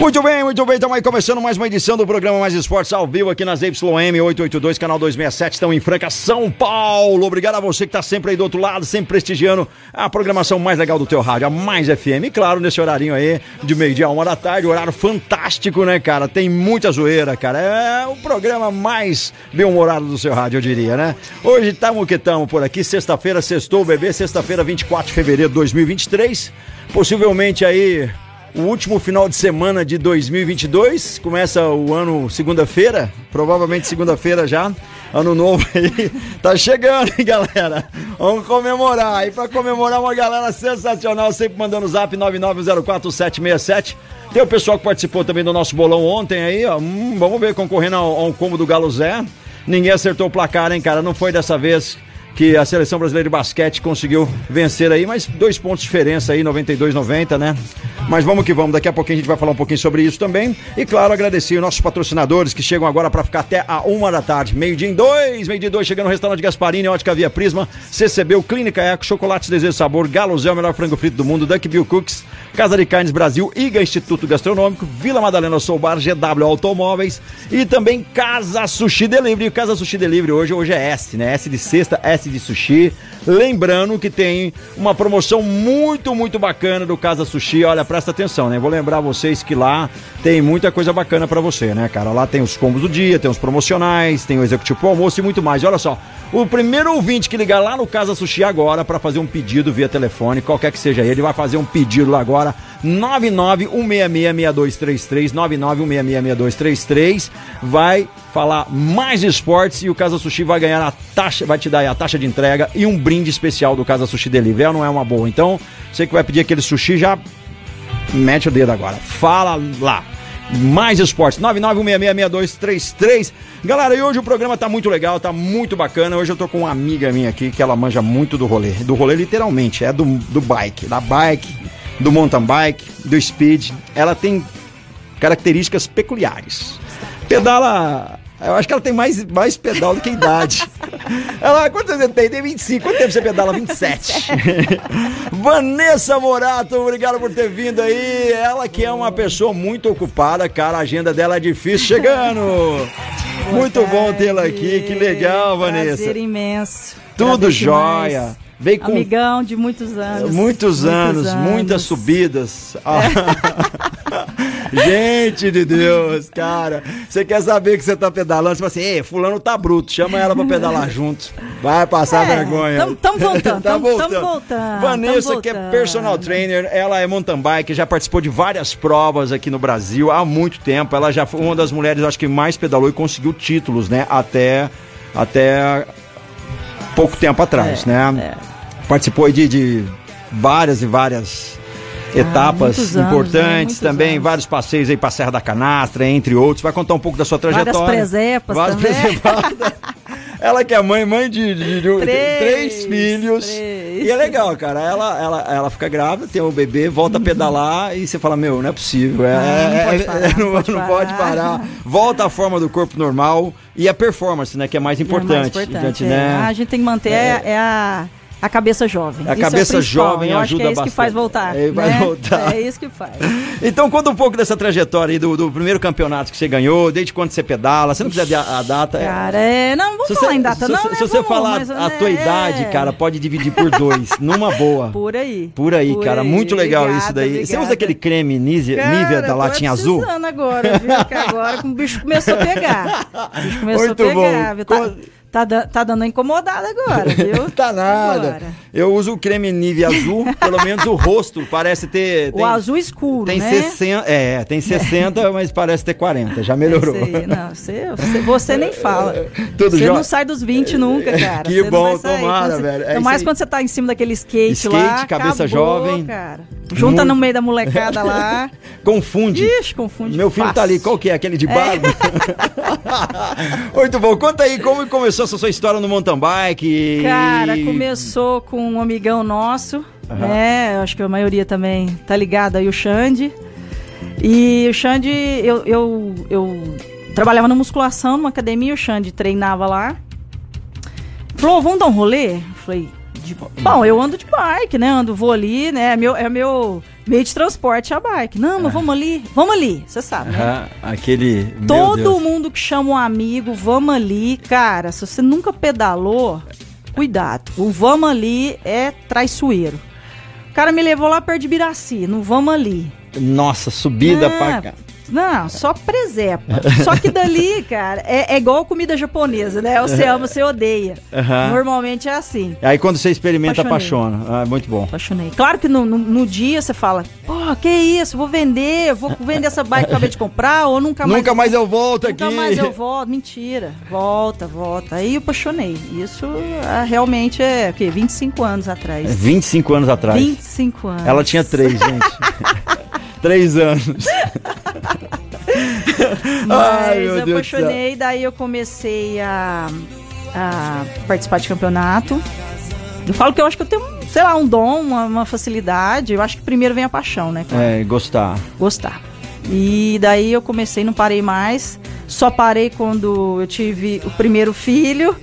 Muito bem, muito bem. Estamos aí começando mais uma edição do programa Mais Esportes ao vivo aqui nas YM 882, canal 267. Estão em Franca, São Paulo. Obrigado a você que está sempre aí do outro lado, sempre prestigiando a programação mais legal do teu rádio, a Mais FM. E claro, nesse horarinho aí, de meio-dia a uma da tarde, horário fantástico, né, cara? Tem muita zoeira, cara. É o programa mais bem-humorado do seu rádio, eu diria, né? Hoje estamos que estamos por aqui, sexta-feira, sextou bebê, sexta-feira, 24 de fevereiro de 2023. Possivelmente aí o último final de semana de 2022. Começa o ano segunda-feira, provavelmente segunda-feira já. Ano novo aí, tá chegando, hein, galera? Vamos comemorar. E pra comemorar, uma galera sensacional, sempre mandando zap 99047767. Tem o pessoal que participou também do nosso bolão ontem aí, ó. Hum, vamos ver, concorrendo ao, ao combo do Galo Zé. Ninguém acertou o placar, hein, cara? Não foi dessa vez que a seleção brasileira de basquete conseguiu vencer aí, mas dois pontos de diferença aí, 92-90, né? Mas vamos que vamos, daqui a pouquinho a gente vai falar um pouquinho sobre isso também. E claro, agradecer os nossos patrocinadores que chegam agora para ficar até a uma da tarde. Meio-dia em dois, meio-dia em dois, chegando no restaurante Gasparini, Ótica Via Prisma, CCB, Clínica Eco, Chocolates Desejo Sabor, Galo Zé, o melhor frango frito do mundo, Duck Bill Cooks, Casa de Carnes Brasil, IGA Instituto Gastronômico, Vila Madalena Sou Bar, GW Automóveis e também Casa Sushi Delivery. Casa Sushi Delivery hoje, hoje é S, né? S de sexta, S de sushi. Lembrando que tem uma promoção muito, muito bacana do Casa Sushi. Olha, presta atenção, né? Vou lembrar vocês que lá tem muita coisa bacana para você, né, cara? Lá tem os combos do dia, tem os promocionais, tem o executivo pro almoço e muito mais. E olha só, o primeiro ouvinte que ligar lá no Casa Sushi agora para fazer um pedido via telefone, qualquer que seja ele, vai fazer um pedido lá agora. 991666233, 991666233, vai falar mais esportes e o Casa Sushi vai ganhar a taxa, vai te dar a taxa de entrega e um brinde especial do Casa Sushi Delivery. É não é uma boa? Então, você que vai pedir aquele sushi já mete o dedo agora. Fala lá. Mais esportes, 991666233. Galera, e hoje o programa tá muito legal, tá muito bacana. Hoje eu tô com uma amiga minha aqui que ela manja muito do rolê. Do rolê literalmente, é do, do bike, da bike, do mountain bike, do speed. Ela tem características peculiares. Pedala. Eu acho que ela tem mais, mais pedal do que idade. Ela, quantos anos tem? Tem 25. Quanto tempo você pedala? 27. Vanessa Morato, obrigado por ter vindo aí. Ela que é uma pessoa muito ocupada, cara. A agenda dela é difícil. Chegando. muito bom tê-la aqui. Que legal, Vanessa. Prazer imenso. Tudo Agradeço jóia. Veio com Amigão de muitos anos. Muitos, anos, muitas subidas. Ah. Gente de Deus, cara. Você quer saber que você tá pedalando? Você fala assim, ei, fulano tá bruto, chama ela pra pedalar juntos. Vai passar É, vergonha. tam- tam voltando, tá voltando. voltando, Vanessa, tam que é voltando. personal trainer, ela é mountain bike, já participou de várias provas aqui no Brasil há muito tempo. Ela já foi uma das mulheres, acho que mais pedalou e conseguiu títulos, né? Até, até pouco tempo atrás, É, né? Participou de, de várias e várias etapas muitos anos, importantes né? Também, anos. vários passeios aí pra Serra da Canastra, entre outros. Vai contar um pouco da sua trajetória. Várias presepas Várias também. presepadas. Ela que é mãe, mãe de, de- de- Três, três filhos. três. E é legal, cara. Ela, ela, ela fica grávida, tem um bebê, volta a pedalar e você fala, meu, não é possível. É, Não, não pode é- parar, é- não pode não pode parar. Volta à forma do corpo normal e a performance, né? Que é mais É mais importante. importante, é. né? A gente tem que manter é, é a, a cabeça jovem. A Isso é cabeça principal. jovem Eu ajuda que é isso que bastante. faz voltar. É, né? voltar. É isso que faz. Então conta um pouco dessa trajetória aí do, do primeiro campeonato que você ganhou, desde quando você pedala. Se não quiser a, a data. é- Cara, é, não, vamos se falar você, em data, se, não, se- né? se você Vamos, falar mas, a né, tua é. idade, cara, pode dividir por dois, numa boa. Por aí. Por aí, Por cara. aí. Muito legal Obrigada, isso daí. Você obrigada. usa aquele creme Nivea, da latinha azul? agora, viu? Porque agora o bicho começou a pegar. O bicho começou Muito a pegar, bom. Tá, tá, da- tá dando incomodada agora, viu? Tá nada. Agora. Eu uso o creme Nivea azul, pelo menos o rosto parece ter. O tem- azul escuro, Tem né? 60, é, tem 60, mas parece ter 40, já melhorou. Aí, não, você, você, você nem fala. Tudo você jó- não sai dos 20 nunca, cara. Que Você bom, tomara, você- velho. É mais quando você tá em cima daquele skate, Skate, lá. cabeça acabou, jovem. cara. Junta no meio da molecada lá. Confunde. Ixi, confunde. Meu filho tá ali, fácil. qual que é? Aquele de barba? Muito bom, conta aí como começou essa sua história no mountain bike. Cara, começou com um amigão nosso, Aham. né? Eu acho que a maioria também tá ligada aí, o Xande. E o Xande, eu, eu, eu trabalhava na musculação, numa academia, o Xande treinava lá. Falou, vamos dar um rolê? Eu falei, de- bom, eu ando de bike, né? Ando, vou ali, né? É meu, é meu meio de transporte a bike. Não, mas vamos ali, vamos ali, você sabe, né? Aham, aquele. Todo mundo que chama um amigo, vamos ali, cara, se você nunca pedalou, cuidado. O vamos ali é traiçoeiro. O cara me levou lá perto de Biraci, no vamos ali. Nossa, subida Ah, pra cá. Não, só presepa. só que dali, cara, é, é igual comida japonesa, né? Você ama, você odeia. Aham. Normalmente é assim. Aí quando você experimenta, Apaixonei. apaixona. Ah, muito bom. Apaixonei. Claro que no, no, no dia você fala, pô, que isso, vou vender, vou vender essa bike que eu acabei de comprar, ou nunca mais. Nunca mais eu volto aqui. Nunca mais eu volto. Mentira. Volta, volta. Aí eu apaixonei. Isso ah, realmente é o quê? 25 anos atrás. 25 anos atrás. 25 anos. Ela tinha três, gente. três anos. Mas Ai, eu apaixonei, daí eu comecei a, a participar de campeonato. Eu falo que eu acho que eu tenho, sei lá, um dom, uma, uma facilidade. Eu acho que primeiro vem a paixão, né? cara? É, gostar. gostar. E daí eu comecei, não parei mais. Só parei quando eu tive o primeiro filho.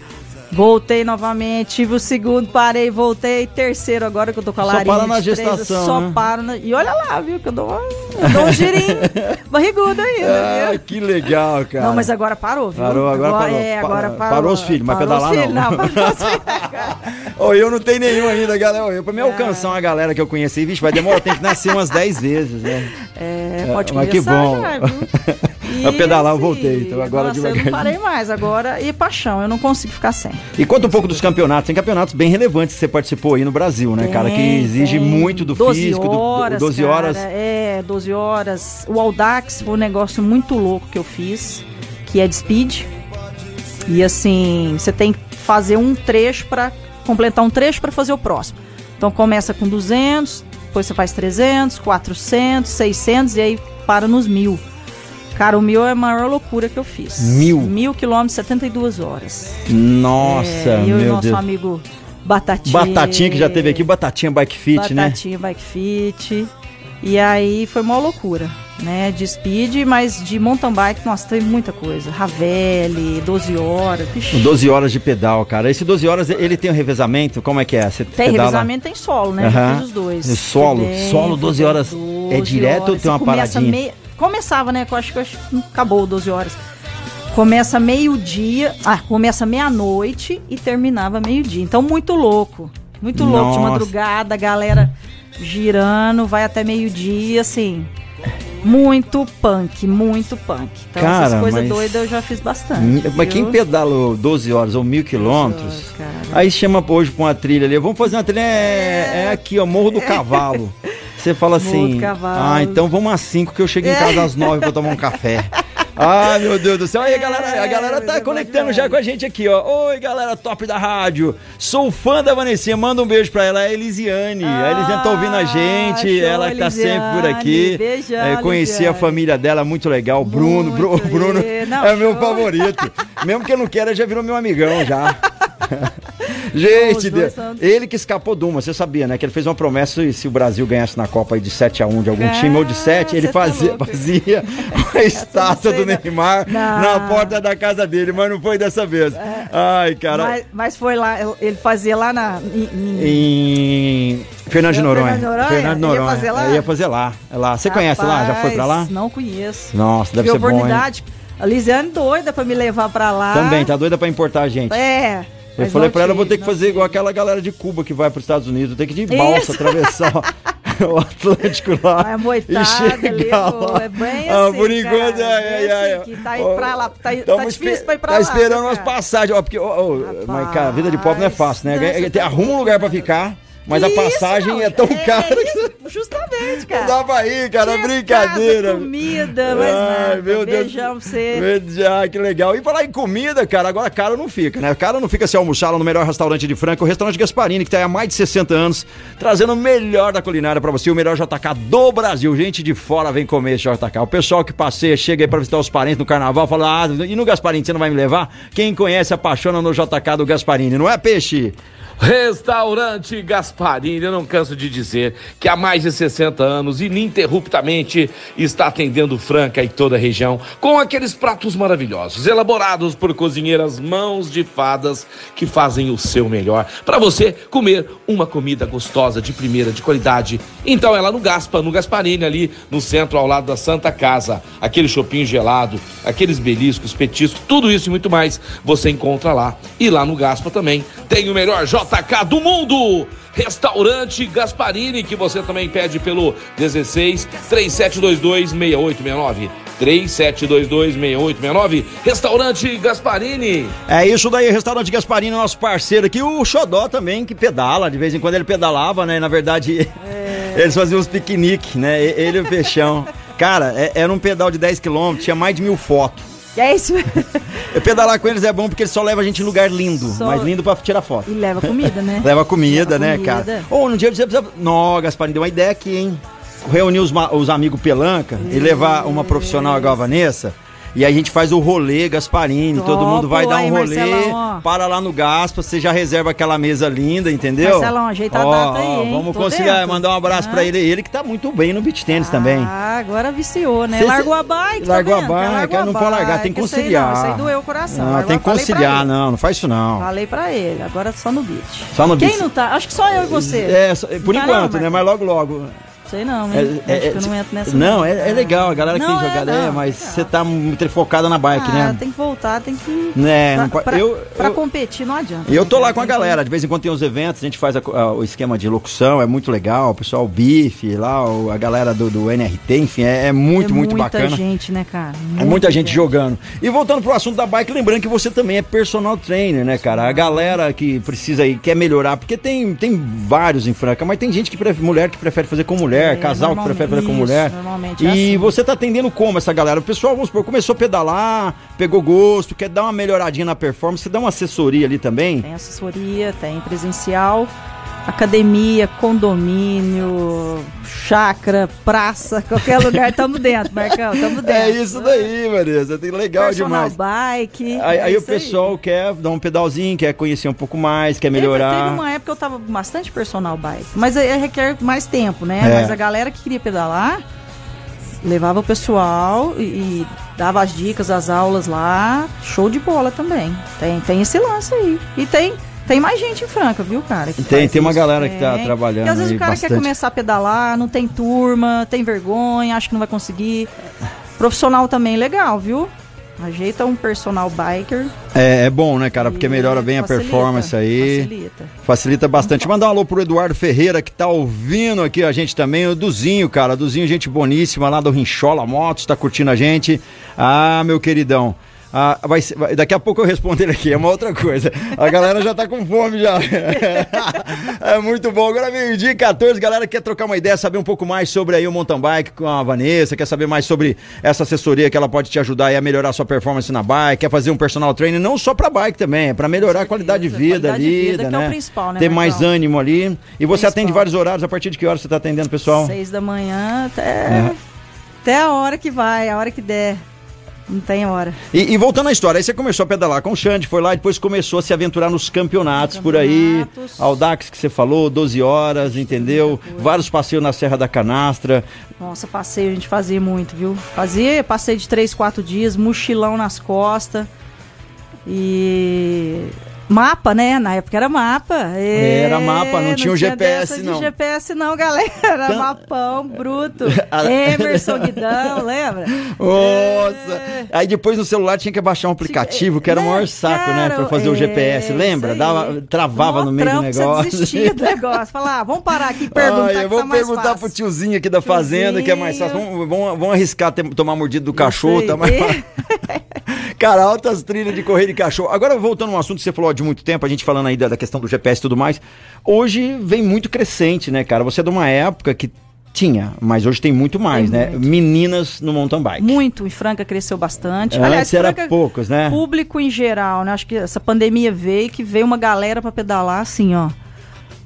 Voltei novamente, tive o segundo, parei, voltei, terceiro agora que eu tô com a Só Larinha. para na de três, gestação, Só né? paro na... E olha lá, viu, que eu dou, eu dou um girinho barrigudo ainda, Ah, viu? que legal, cara. Não, mas agora parou, viu? Parou, agora parou. É, agora Pa- parou. parou os filhos, mas pedalar filhos, não. parou os filhos, eu não tenho nenhum ainda, galera. Eu, pra Ah. me alcançar uma galera que eu conheci, vixe, vai demorar, tem que nascer umas 10 vezes, né? É, pode mas que bom. já, viu? A pedalar eu E, voltei, então agora nossa, eu devagarinho. não parei mais agora. E paixão, eu não consigo ficar sem. E conta um pouco dos campeonatos. Tem campeonatos bem relevantes que você participou aí no Brasil, né, cara? Que Tem, exige tem. muito do 12 físico, do- do, horas, 12 cara, horas. É, 12 horas. O Audax foi um negócio muito louco que eu fiz, que é de speed. E assim, você tem que fazer um trecho para completar um trecho para fazer o próximo. Então começa com 200, depois você faz 300, 400, 600 e aí para nos mil. Cara, o mil é a maior loucura que eu fiz. Mil? Mil quilômetros, 72 horas. Nossa, É, eu e o meu nosso Deus. amigo Batatinha. Batatinha que já teve aqui, Batatinha Bike Fit, né? Batatinha Bike Fit. E aí foi uma loucura, né? De speed, mas de mountain bike, nossa, tem muita coisa. Ravelli, 12 horas. Vixe. 12 horas de pedal, cara. Esse 12 horas, ele tem um revezamento? Como é que é? Você Tem pedala- revezamento, tem solo, né? Fiz os dois. E solo? Solo 12 horas é direto ou tem uma paradinha? meia- Começava, né? Eu acho que acabou 12 horas. Começa meio-dia, ah, começa meia-noite e terminava meio-dia. Então, muito louco. Muito louco. De Nossa. madrugada, a galera girando, vai até meio-dia, assim. Muito punk, muito punk. Então, Cara, essas coisas mas- doidas eu já fiz bastante. Mas quem viu? pedalou 12 horas ou mil quilômetros, horas, aí chama hoje pra uma trilha ali. Vamos fazer uma trilha, é, é aqui, ó, Morro do Cavalo. Você fala assim, ah, então vamos às 5 que eu chego em casa às 9 pra tomar um café. Ai, meu Deus do céu. Aí, galera, a galera tá é conectando já com a gente aqui, ó. Oi, galera top da rádio. Sou fã da Vanessinha. Manda um beijo pra ela, é a Elisiane. a Elisiane tá ouvindo a gente, Ah, show, ela que tá sempre por aqui. Beijão, É, conheci a Elisiane. família dela, muito legal. Bruno, Bru- Muito, Bruno é, não, é meu show. favorito. Mesmo que eu não queira, já virou meu amigão já. Gente, Deus, ele que escapou de uma, você sabia, né? Que ele fez uma promessa e se o Brasil ganhasse na Copa aí de 7 a 1 de algum Ah, time ou de 7, ele você tá fazia, fazia uma estátua do. Neymar Não. É. na porta da casa dele, mas não foi dessa vez. Ai, cara. Mas, mas foi lá, ele fazia lá na. em- em- Fernando de Fernando Noronha. de Noronha? Fernando de Ia Noronha. fazer lá? É, Ia fazer lá. É lá. Você conhece lá? Já foi pra lá? Rapaz, Não conheço. Nossa, deve Tive ser bom, hein? oportunidade. A Lisiane doida pra me levar pra lá. Também, tá doida pra importar a gente. É. Eu mas falei pra ela, vou ter que fazer igual aquela galera de Cuba que vai para os Estados Unidos. Tem que ir de balsa, Isso. atravessar o- Atlântico lá. Vai amoitada, e chegar levou, lá. é bem ah, assim, por enquanto, é, é, é, assim, que tá pra lá, tá- tá difícil pra ir pra Tá lá, esperando viu, umas cara? passagens, ó, porque, ó, mas, cara, vida de pobre não é fácil, né? Não, você tá Arruma um lugar pra ficar Mas a passagem é tão cara que. Justamente, cara. Não dá pra ir, cara. brincadeira. Casa, comida, mas Ai, nada. meu Deus. Beijão pra você. Ah, que legal. E falar em comida, cara, agora caro não fica, né? Caro não fica se almoçar lá no melhor restaurante de Franca, o restaurante Gasparini, que tá aí há mais de 60 anos, trazendo o melhor da culinária pra você, o melhor JK do Brasil. Gente de fora vem comer esse JK. O pessoal que passeia, chega aí pra visitar os parentes no carnaval, fala, ah, e no Gasparini você não vai me levar? Quem conhece, apaixona no JK do Gasparini, não é, Peixe? Restaurante Gasparini, eu não canso de dizer que há mais de 60 anos, ininterruptamente, está atendendo Franca e toda a região com aqueles pratos maravilhosos, elaborados por cozinheiras mãos de fadas que fazem o seu melhor para você comer uma comida gostosa, de primeira, de qualidade. Então é lá no Gaspa, no Gasparini, ali no centro, ao lado da Santa Casa. Aquele chopinho gelado, aqueles beliscos, petiscos, tudo isso e muito mais você encontra lá. E lá no Gaspa também tem o melhor JK do mundo. Restaurante Gasparini, que você também pede pelo 16 3722 6869. 37226869, Restaurante Gasparini. É isso daí, Restaurante Gasparini, nosso parceiro aqui, o Xodó também, que pedala, de vez em quando ele pedalava, né? Na verdade, é... eles faziam uns piqueniques, né? Ele e o Peixão. Cara, é, era um pedal de 10 km, tinha mais de mil fotos. É isso. Pedalar com eles é bom porque eles só levam a gente em lugar lindo. Só... Mais lindo pra tirar foto. E leva comida, né? leva comida, leva né, comida. cara? Ou oh, no dia você precisa. Nó, Gasparinho, deu uma ideia aqui, hein? Reunir os, os amigos pelanca e levar uma profissional igual a Vanessa e a gente faz o rolê Gasparini, todo mundo vai dar um rolê, Marcelão, para lá no Gaspa, você já reserva aquela mesa linda, entendeu? Marcelão, ajeita ó, a data aí, hein? Vamos Tô conseguir dentro. mandar um abraço ah. para ele, ele que tá muito bem no beach tênis ah, também. Ah, agora viciou, né? Cê, largou a bike, Largou tá a bike, largou não pode largar, tem que conciliar. Isso aí doeu o coração. Não, tem que conciliar, não, não faz isso não. Falei para ele, agora só no beach. Só no Quem beach. não tá? Acho que só eu e você. É, por enquanto, né? Mas logo, logo. Sei não, é, é, eu não entro nessa. Não, é, é legal, a galera que não, tem jogada, é, mas você tá muito focada na bike, ah, né? Tem que voltar, tem que. Né, pra, pra, eu, pra eu, competir não adianta. E eu tô lá com a galera, de vez em quando tem os eventos, a gente faz a, a, o esquema de locução, é muito legal, o pessoal, o bife lá, a galera do, do NRT, enfim, é, é muito, muito bacana. muita gente, né, cara? Muita é muita gente, gente jogando. E voltando pro assunto da bike, lembrando que você também é personal trainer, né, cara? A galera que precisa aí, quer melhorar, porque tem, tem vários em Franca, mas tem gente que prefere, mulher que prefere fazer com mulher, é, casal que prefere fazer com mulher. Normalmente é e assim. você tá atendendo como essa galera? O pessoal, vamos supor, começou a pedalar, pegou gosto, quer dar uma melhoradinha na performance, você dá uma assessoria ali também? Tem assessoria, tem presencial academia, condomínio, chácara, praça, qualquer lugar, tamo dentro, Marcão, tamo é dentro. É isso daí, Marisa, legal Personal demais. bike. Aí, é aí o pessoal aí. quer dar um pedalzinho, quer conhecer um pouco mais, quer melhorar. Teve, teve uma época que eu tava bastante personal bike, mas aí requer mais tempo, né? É. Mas a galera que queria pedalar, levava o pessoal e, e, dava as dicas, as aulas lá, show de bola também. Tem, tem esse lance aí. E tem tem mais gente em Franca, viu, cara? Tem, tem uma galera que tá trabalhando. Porque às vezes o cara bastante. quer começar a pedalar, não tem turma, tem vergonha, acha que não vai conseguir. Profissional também legal, viu? Ajeita um personal biker. É, é bom, né, cara? Porque melhora bem facilita, a performance aí. Facilita. Facilita bastante. Mandar um alô pro Eduardo Ferreira, que tá ouvindo aqui a gente também. O Duzinho, cara. Duzinho, gente boníssima lá do Rinchola Motos, tá curtindo a gente. Ah, meu queridão. Ah, vai, vai, daqui a pouco eu respondo ele aqui, é uma outra coisa. A galera já tá com fome já. é muito bom. Agora meio-dia 14, galera quer trocar uma ideia, saber um pouco mais sobre aí o mountain bike com a Vanessa, quer saber mais sobre essa assessoria que ela pode te ajudar a melhorar a sua performance na bike, quer fazer um personal training não só para bike também, é para melhorar a qualidade de vida qualidade ali, vida, né? É principal, né? Ter mais ânimo ali. E você principal. atende vários horários, a partir de que hora você tá atendendo, pessoal? Seis da manhã até, é. até a hora que vai, a hora que der. Não tem hora. E, e, voltando à história, aí você começou a pedalar com o Xande, foi lá e depois começou a se aventurar nos campeonatos, campeonatos. por aí. Audax que você falou, 12 horas, entendeu? Vários passeios na Serra da Canastra. Nossa, passeio a gente fazia muito, viu? Fazia passeio de 3, 4 dias, mochilão nas costas. E Mapa, né? Na época era mapa. E... Era mapa, não, não tinha o GPS, não. Não tinha GPS, não, galera. Então... Mapão bruto. Emerson Guidão, lembra? Nossa! É... Aí depois no celular tinha que baixar um aplicativo, que era o maior né, saco, né? Pra fazer é... o GPS, lembra? Dava, travava no meio do negócio. Você desistia do negócio. Falar, ah, vamos parar aqui e perguntar. eu vou tá perguntar fácil. pro tiozinho aqui da tiozinho. fazenda, que é mais fácil. Vamos, vamos, vamos arriscar ter, tomar mordido do cachorro, tá mais fácil. Cara, altas trilhas de correr de cachorro. Agora, voltando um assunto que você falou de muito tempo, a gente falando aí da, da questão do GPS e tudo mais. Hoje vem muito crescente, né, cara? Você é de uma época que tinha, mas hoje tem muito mais, Tem né? muito. Meninas no mountain bike. Muito, em Franca cresceu bastante. Antes era Franca, poucos, né? Público em geral, né? Acho que essa pandemia veio que veio uma galera pra pedalar assim, ó.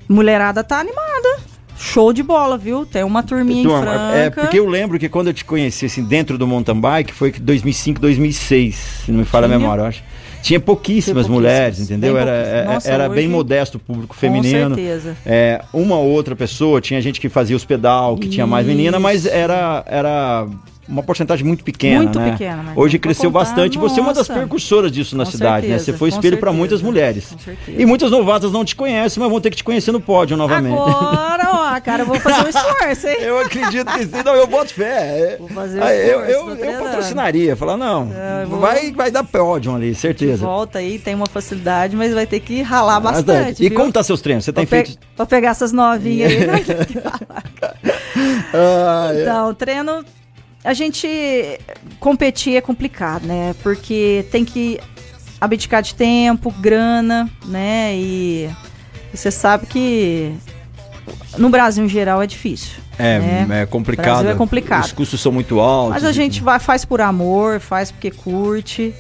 Mulherada tá animada. Show de bola, viu? Tem uma turminha em Turma, Franca. é porque eu lembro que quando eu te conheci assim dentro do mountain bike foi que 2005, 2006, se não me falha a memória, eu acho. Tinha pouquíssimas, mulheres, entendeu? bem Era, é- Nossa, era bem hoje- modesto o público Com feminino. certeza. É, uma ou outra pessoa, tinha gente que fazia os pedal, que tinha mais menina, mas Isso. era, era uma porcentagem muito pequena, Muito né? pequena, Hoje pra cresceu contar, bastante. Você é uma das nossa. percursoras disso na Com cidade, né? certeza, Você foi espelho para muitas mulheres. E muitas novatas não te conhecem, mas vão ter que te conhecer no pódio novamente. Agora, ó, cara, eu vou fazer um esforço, hein? Eu acredito que sim. Não, eu boto fé. Vou fazer Ah, eu, esforço, eu, eu treinando. patrocinaria. Falar, não, É, eu vou- vai, vai dar pódio ali, certeza. Volta aí, tem uma facilidade, mas vai ter que ralar Bastante. E viu? como tá seus treinos? Você tem pe- feito. pra pegar essas novinhas aí. Ah, é. Então, treino. A gente competir é complicado, né? Porque tem que abdicar de tempo, grana, né? E você sabe que no Brasil em geral é difícil. É, né? é complicado. Brasil é complicado. Os custos são muito altos. Mas a gente vai, faz por amor, faz porque curte.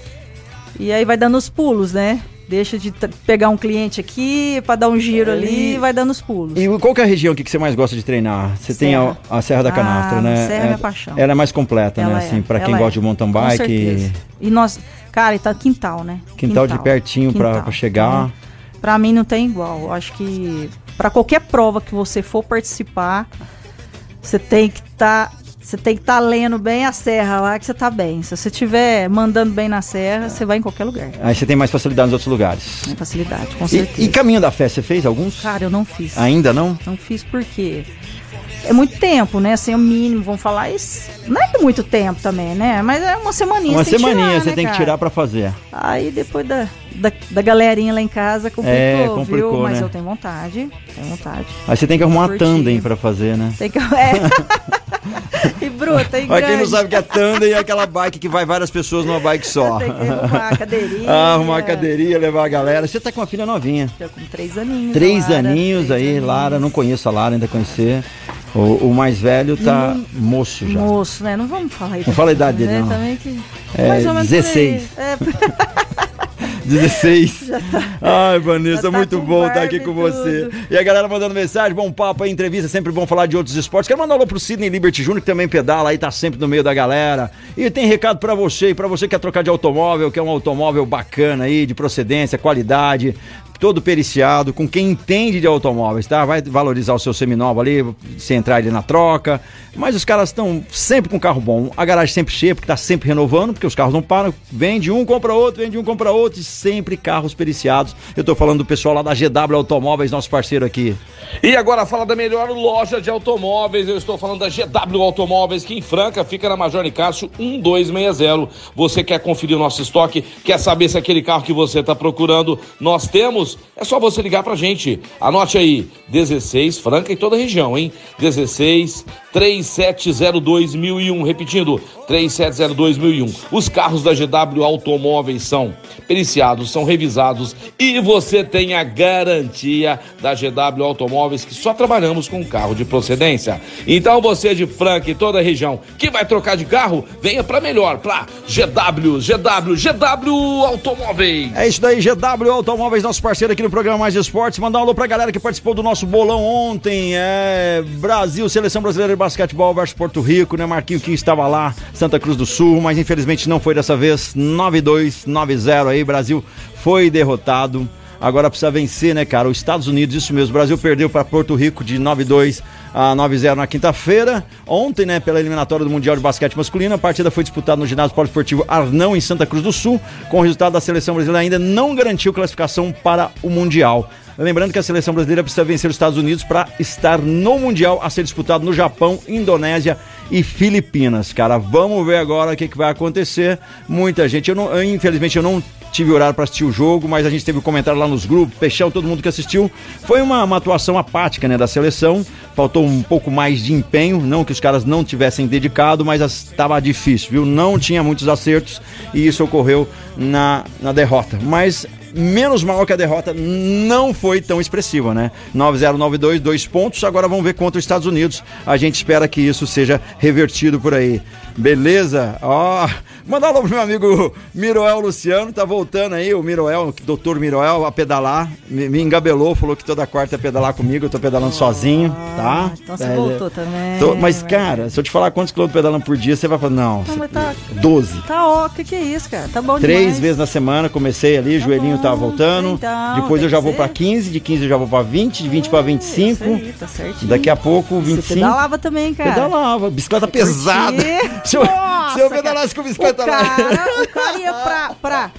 E aí vai dando os pulos, né? Deixa de pegar um cliente aqui pra dar um giro É, ali e- e vai dando os pulos. E qual que é a região que você mais gosta de treinar? Você tem a, Serra. a Serra da Canastra, Ah, né? Serra é minha paixão. Ela é mais completa, né? Ela Assim, é, pra quem ela gosta é. de mountain bike. certeza. E nós, cara, e tá quintal, né? Quintal de pertinho quintal. pra chegar. Então, pra mim não tem igual. Eu acho que pra qualquer prova que você for participar, você tem que estar você tem que estar lendo bem a serra lá que você tá bem. Se você estiver mandando bem na serra, você vai em qualquer lugar. Aí você tem mais facilidade nos outros lugares. Com facilidade, com E, certeza. e Caminho da Fé, você fez alguns? Cara, eu não fiz. Ainda não? Não fiz porque é muito tempo, né? Assim, é o mínimo, vamos falar isso. Não é muito tempo também, né? Mas é uma semaninha. Uma tem semaninha você né, tem que tirar pra fazer. Aí depois da, da, da galerinha lá em casa complicou, É, complicou, viu? Mas né? eu tenho vontade, tenho vontade. Aí você tem que arrumar uma tandem pra fazer, né? Tem que. É. e bruta, e Pra quem não sabe que é tandem é aquela bike que vai várias pessoas numa bike só. Tem que arrumar a cadeirinha. Ah, arrumar a cadeirinha, levar a galera. Você tá com uma filha novinha. Tô com três aninhos. Três Lara, aninhos três aí, aninhos. Lara. Não conheço a Lara, ainda conhecer. O, o mais velho tá moço já. Moço, né? Não vamos falar isso. Não fala a idade dele, né? não. Também que... É, mais ou menos por aí. 16. É, 16. Ai, Vanessa, tá muito bom estar barba aqui com você. tudo. E a galera mandando mensagem, bom papo aí, entrevista, sempre bom falar de outros esportes. Quero mandar um alô pro Sidney Liberty Júnior, que também pedala aí, tá sempre no meio da galera. E tem recado pra você, e pra você que quer trocar de automóvel, que é um automóvel bacana aí, de procedência, qualidade, todo periciado, com quem entende de automóveis, tá? Vai valorizar o seu seminovo ali, se entrar ali na troca. Mas os caras estão sempre com carro bom. A garagem sempre cheia, porque tá sempre renovando, porque os carros não param. Vende um, compra outro, vende um, compra outro, e sempre carros periciados. Eu tô falando do pessoal lá da GW Automóveis, nosso parceiro aqui. E agora fala da melhor loja de automóveis. Eu estou falando da GW Automóveis, que em Franca fica na Major Nicásio 1260. Você quer conferir o nosso estoque? Quer saber se aquele carro que você está procurando nós temos? É só você ligar pra gente. Anote aí: 16 Franca em toda a região, hein? 16 3702.001. Repetindo: 3702.001. Os carros da GW Automóveis são periciados, são revisados e você tem a garantia da GW Automóveis que só trabalhamos com carro de procedência. Então você de Franca e toda a região que vai trocar de carro, venha para melhor, para GW, GW, GW Automóveis. É isso daí, GW Automóveis, nosso parceiro aqui no programa Mais Esportes. Mandar um alô pra galera que participou do nosso bolão ontem. É Brasil, Seleção Brasileira de Basquetebol versus Porto Rico, né? Marquinho que estava lá, Santa Cruz do Sul, mas infelizmente não foi dessa vez. 9-2, 9-0 aí, Brasil foi derrotado. Agora precisa vencer, né, cara? Os Estados Unidos, isso mesmo. O Brasil perdeu para Porto Rico de 9-2 a 9-0 na quinta-feira. Ontem, né, pela eliminatória do Mundial de Basquete Masculino, a partida foi disputada no ginásio poliesportivo Arnão, em Santa Cruz do Sul. Com o resultado da seleção brasileira ainda não garantiu classificação para o Mundial. Lembrando que a seleção brasileira precisa vencer os Estados Unidos para estar no Mundial a ser disputado no Japão, Indonésia e Filipinas. Cara, vamos ver agora o que, que vai acontecer. Muita gente, eu não, eu, infelizmente eu não tive horário para assistir o jogo, mas a gente teve um comentário lá nos grupos, Peixão, todo mundo que assistiu. Foi uma, uma atuação apática, né, da seleção. Faltou um pouco mais de empenho, não que os caras não tivessem dedicado, mas estava difícil, viu? Não tinha muitos acertos e isso ocorreu na, na derrota. Mas menos mal que a derrota não foi tão expressiva, né? 9-0-9-2, dois pontos. Agora vamos ver contra os Estados Unidos. A gente espera que isso seja revertido por aí. Beleza? Ó, mandar um alô pro meu amigo Miroel Luciano, tá voltando aí, o Miroel, o doutor Miroel, a pedalar. Me, me, engabelou, falou que toda quarta ia pedalar comigo, eu tô pedalando oh, sozinho, tá? Então você é, voltou também. Tô, mas, cara, se eu te falar quantos quilômetros pedalando por dia, você vai falar, não. não tá, 12. Tá ó, que que é isso, cara? Tá bom Três demais. vezes na semana, comecei ali, tá joelhinho bom, tava voltando. Então, Depois eu já vou pra 15, de 15 eu já vou pra 20, de 20 pra 25. Aí, tá certinho. Daqui a pouco, 25. Você pedalava também, cara. Pedalava, bicicleta pesada. Se eu, se eu pedalasse com bicicleta o cara, o cara ia pra, pra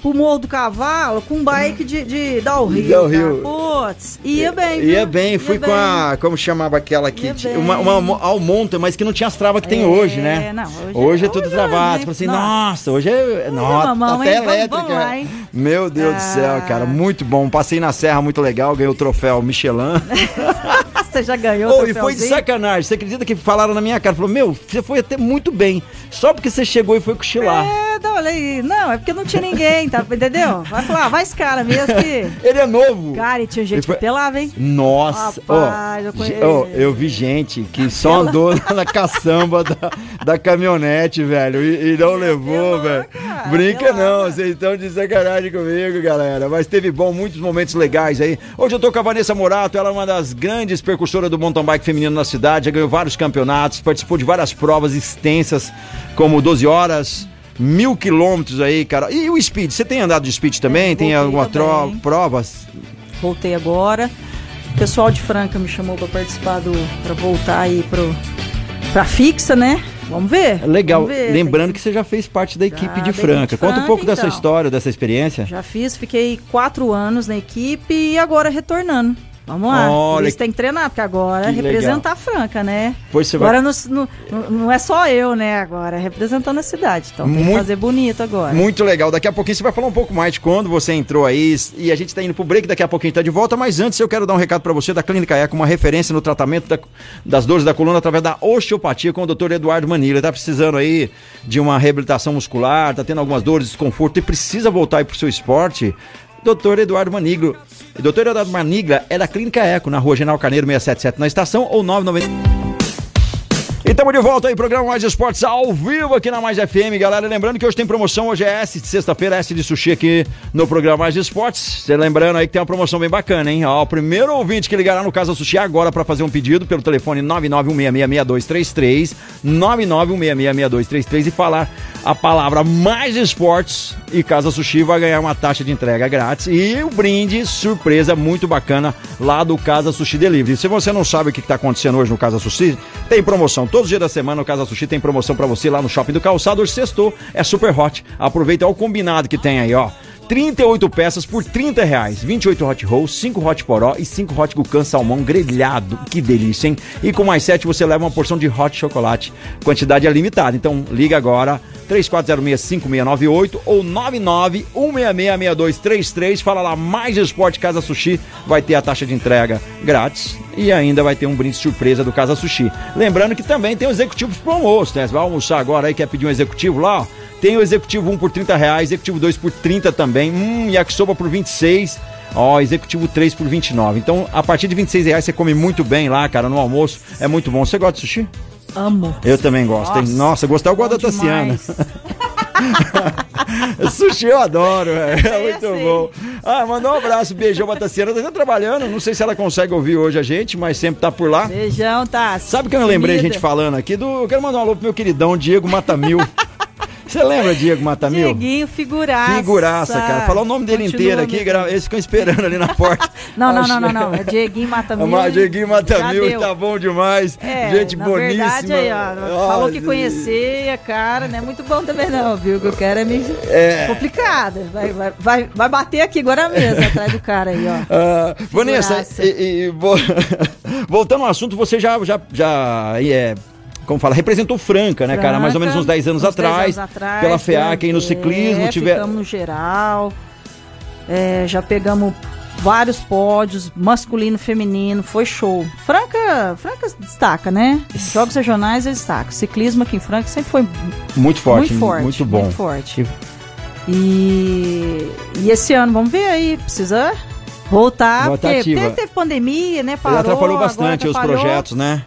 pro Morro do Cavalo com um bike de, de downhill. Downhill. Putz, ia bem. Ia bem, fui ia com bem. a. Como chamava aquela aqui? Uma, uma Almonta, mas que não tinha as travas que tem é, hoje, né? Não, hoje, hoje é, é tudo hoje travado. Você fala assim, nossa, hoje é. Nossa, mamão, até hein? elétrica. Vamos, vamos lá, hein? Meu Deus ah. do céu, cara, muito bom. Passei na Serra, muito legal, ganhei o troféu Michelin. você já ganhou oh, E foi de sacanagem. Você acredita que falaram na minha cara? Falou, meu, você foi até muito bem. Só porque você chegou e foi cochilar. É, não, olha aí. Não, é porque não tinha ninguém, tá? Entendeu? Vai falar, vai esse cara mesmo que. Ele é novo. Cara, e tinha gente foi... que pelava, hein? Nossa, Rapaz, oh, eu, conheço. Oh, eu vi gente que só andou na caçamba da, da caminhonete, velho, e, e não levou, velho. Brinca não, vocês estão de sacanagem comigo, galera. Mas teve bom, muitos momentos legais aí. Hoje eu tô com a Vanessa Morato, ela é uma das grandes percursoras do mountain bike feminino na cidade, já ganhou vários campeonatos, participou de várias provas extensas, como 12 horas, mil quilômetros aí, cara. E o speed, você tem andado de speed também? É, tem alguma tro... provas? Voltei agora. O pessoal de Franca me chamou para participar do. para voltar aí pro, pra fixa, né? Vamos ver. Legal. Vamos ver. Lembrando que você já fez parte da equipe já, de Franca. Conta um pouco então. dessa história, dessa experiência. Já fiz, fiquei quatro anos na equipe e agora retornando. Vamos lá. Olha, Eles têm que treinar, porque agora é representar a Franca, né? Pois você agora vai... não, não, não, é só eu, né? Agora é representando a cidade. Então tem muito, que fazer bonito agora. Muito legal. Daqui a pouquinho você vai falar um pouco mais de quando você entrou aí. E a gente tá indo pro break, daqui a pouquinho tá de volta. Mas antes eu quero dar um recado para você da Clínica Eco, uma referência no tratamento da, das dores da coluna através da osteopatia com o Dr. Eduardo Manila. Tá precisando aí de uma reabilitação muscular, tá tendo algumas dores, desconforto e precisa voltar aí pro seu esporte. Doutor Eduardo Maniglo. Doutor Eduardo Manigla é da Clínica Eco, na rua General Carneiro 677 na estação ou 990. E estamos de volta aí, programa Mais Esportes ao vivo aqui na Mais FM, galera. Lembrando que hoje tem promoção, hoje é S, sexta-feira, S de sushi aqui no programa Mais Esportes. Você lembrando aí que tem uma promoção bem bacana, hein? Ó, o primeiro ouvinte que ligará no Casa Sushi agora para fazer um pedido pelo telefone 991666233, 991666233 e falar a palavra Mais Esportes e Casa Sushi vai ganhar uma taxa de entrega grátis e o brinde surpresa muito bacana lá do Casa Sushi Delivery. Se você não sabe o que está acontecendo hoje no Casa Sushi, tem promoção Todos os dias da semana o Casa Sushi tem promoção para você lá no Shopping do Calçado. Hoje sextou, é super hot. Aproveita o combinado que tem aí, ó. 38 peças por 30 reais. 28 hot rolls, 5 hot poró e 5 hot gucan salmão grelhado. Que delícia, hein? E com mais 7 você leva uma porção de hot chocolate. Quantidade é limitada. Então liga agora 3406-5698 ou 991666233. Fala lá, mais Esporte Casa Sushi. Vai ter a taxa de entrega grátis e ainda vai ter um brinde surpresa do Casa Sushi. Lembrando que também tem o executivo promoço, né? Você vai almoçar agora aí, quer pedir um executivo lá, ó. Tem o executivo 1 por 30 reais, executivo 2 por 30 também. Hum, yakisoba por 26. Ó, executivo 3 por 29. Então, a partir de 26 reais você come muito bem lá, cara, no almoço. É muito bom. Você gosta de sushi? Amo. Eu também gosto. Nossa, Nossa gostar eu gosto da Tassiana. Sushi eu adoro, é, é muito assim. bom. Ah, mandou um abraço, beijão pra Tassiana. Tá trabalhando, não sei se ela consegue ouvir hoje a gente, mas sempre tá por lá. Beijão, Tassi. Sabe que eu lembrei a gente falando aqui do. Eu quero mandar um alô pro meu queridão Diego Matamil. Você lembra Diego Matamil? Dieguinho, figuraça. Figuraça, cara. Falar o nome dele Continua inteiro aqui, mesmo. eles ficam esperando ali na porta. não, não, não, não, não, É Dieguinho Matamil. É Dieguinho Matamil, tá bom demais. É, Gente na boníssima. Verdade, aí, ó, falou que conhecia, cara, não é muito bom também não, viu? O que quero é meio é. complicado. Vai, vai, vai, vai bater aqui agora mesmo, atrás do cara aí, ó. Uh, Vanessa, e, e, voltando ao assunto, você já, já, já é, como fala, representou Franca, né, cara? Mais ou menos uns 10 anos, uns atrás, 10 anos atrás, pela FEAC aí no é, ciclismo, tiver Ficamos no geral. É, já pegamos vários pódios, masculino, feminino, foi show. Franca, Franca destaca, né? Jogos regionais eles destacam. Ciclismo aqui em Franca sempre foi muito forte, muito forte, muito bom. Muito forte. E, e esse ano, vamos ver aí, precisa voltar, Volta porque teve, teve pandemia, né? Parou, Ele atrapalhou bastante os atrapalhou. projetos, né?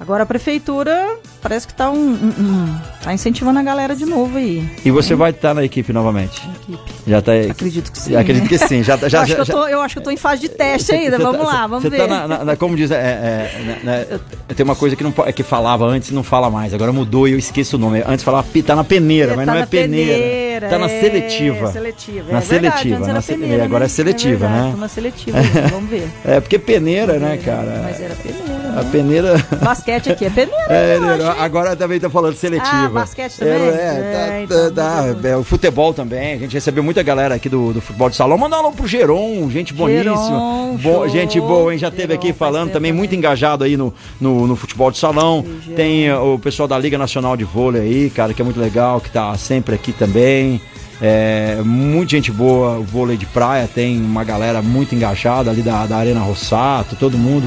Agora a prefeitura parece que tá um, um- um- tá incentivando a galera de novo aí. E você vai estar na equipe novamente. Equipe. Já tá Acredito que sim. Acredito né? que sim. Já, tá- já, eu, acho já, que eu, tô, eu acho que eu tô em fase de teste ainda. Você vamos tá- lá, vamos você ver. tá na, na- na- como diz, é, é, né, né, tem uma coisa que não é que falava antes e não fala mais. Agora mudou e eu esqueço o nome. Antes falava tá na peneira, mas Tá não é na peneira. Tá na é, seletiva. seletiva. Na é verdade, seletiva, na se- peneira, agora né? é seletiva, verdade, né? tô na seletiva, vamos ver. É porque peneira, né, cara? Mas era peneira, A né? peneira. Basquete aqui é peneira, É, hein? agora também tá falando seletiva. Ah, basquete também? É, é, É, tá- então, tá- eu- é, o futebol também. A gente recebeu muita galera aqui do, do futebol de salão. Manda um alô pro Geron, gente boníssima. Geron, Bo- gente boa, hein? Já teve Geron, aqui faz falando também, muito engajado aí no, no, no futebol de salão. Tem eh, o pessoal da Liga Nacional de Vôlei aí, cara, que é muito legal, que tá sempre aqui também. É, muita gente boa, o vôlei de praia tem uma galera muito engajada ali da, da Arena Rossato, todo mundo.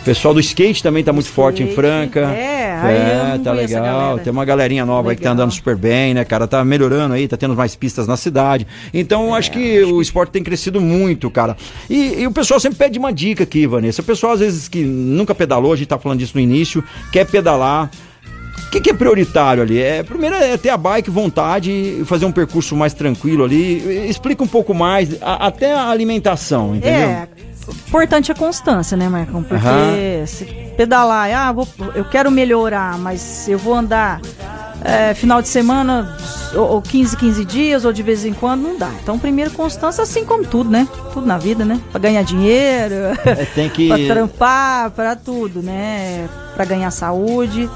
O pessoal do skate também tá muito forte em Skate, Franca. é, não tá legal. Tem uma galerinha nova aí que tá Legal. andando super bem, né, cara? Tá melhorando aí, tá tendo mais pistas na cidade. Então, eu acho que o esporte tem crescido muito, cara. E, e o pessoal sempre pede uma dica aqui, Vanessa. O pessoal, às vezes, que nunca pedalou, a gente tá falando disso no início, quer pedalar. O que, que é prioritário ali? É, primeiro é ter a bike, vontade, fazer um percurso mais tranquilo ali. Explica um pouco mais, a- até a alimentação, entendeu? É, importante é a constância, né, Marcão? Porque Aham. se pedalar, ah, vou, eu quero melhorar, mas eu vou andar é, final de semana, ou, ou 15, 15 dias, ou de vez em quando, não dá. Então, primeiro, constância, assim como tudo, né? Tudo na vida, né? Pra ganhar dinheiro, É, tem que. pra trampar, pra tudo, né? Pra ganhar saúde.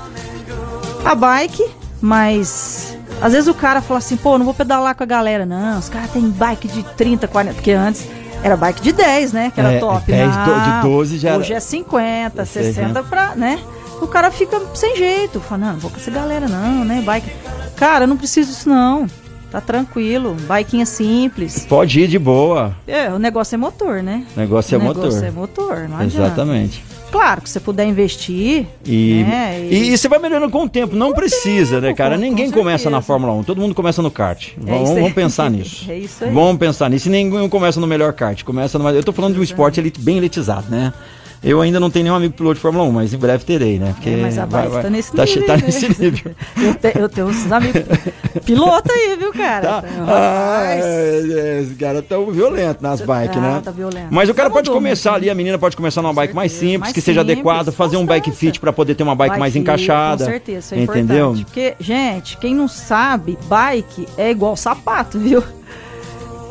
A bike, mas às vezes o cara fala assim, pô, não vou pedalar com a galera, não. Os caras têm bike de 30, 40, porque antes era bike de 10, né? Que era É, top. 10, do- de Não, 12 já era- Hoje é 50, Sei, 60 pra, né? O cara fica sem jeito. Fala, não, não vou com essa galera, não, né? Bike. Cara, não preciso disso, não. Tá tranquilo. Biquinha simples. Pode ir de boa. É, o negócio é motor, né? O negócio é o negócio motor. é motor, não adianta. Exatamente. Claro que você puder investir. E, né, e... e você vai melhorando com o tempo, não precisa, né, cara? com- Ninguém com começa na. Fórmula 1, todo mundo começa no kart. Vamos, isso aí. vamos pensar nisso. É isso aí. Vamos pensar nisso. E ninguém começa no melhor kart, começa no. Eu tô falando de um esporte elit- bem elitizado, né? Eu ainda não tenho nenhum amigo piloto de Fórmula 1, mas em breve terei, né? Porque É, mas a bike tá nesse tá, nível. Tá aí, nesse né? nível. Eu, te- eu tenho uns amigos piloto aí, viu, cara? Tá? Então, Ah, rapaz. é, os caras tão violentos nas bikes, Ah, né? tá violento. Mas o cara pode começar ali, a menina pode começar numa bike mais simples, mais que seja simples, adequada, fazer um bike fit para poder ter uma bike, mais fit, encaixada. Com certeza, isso é entendeu? importante. Porque, gente, quem não sabe, bike é igual sapato, viu?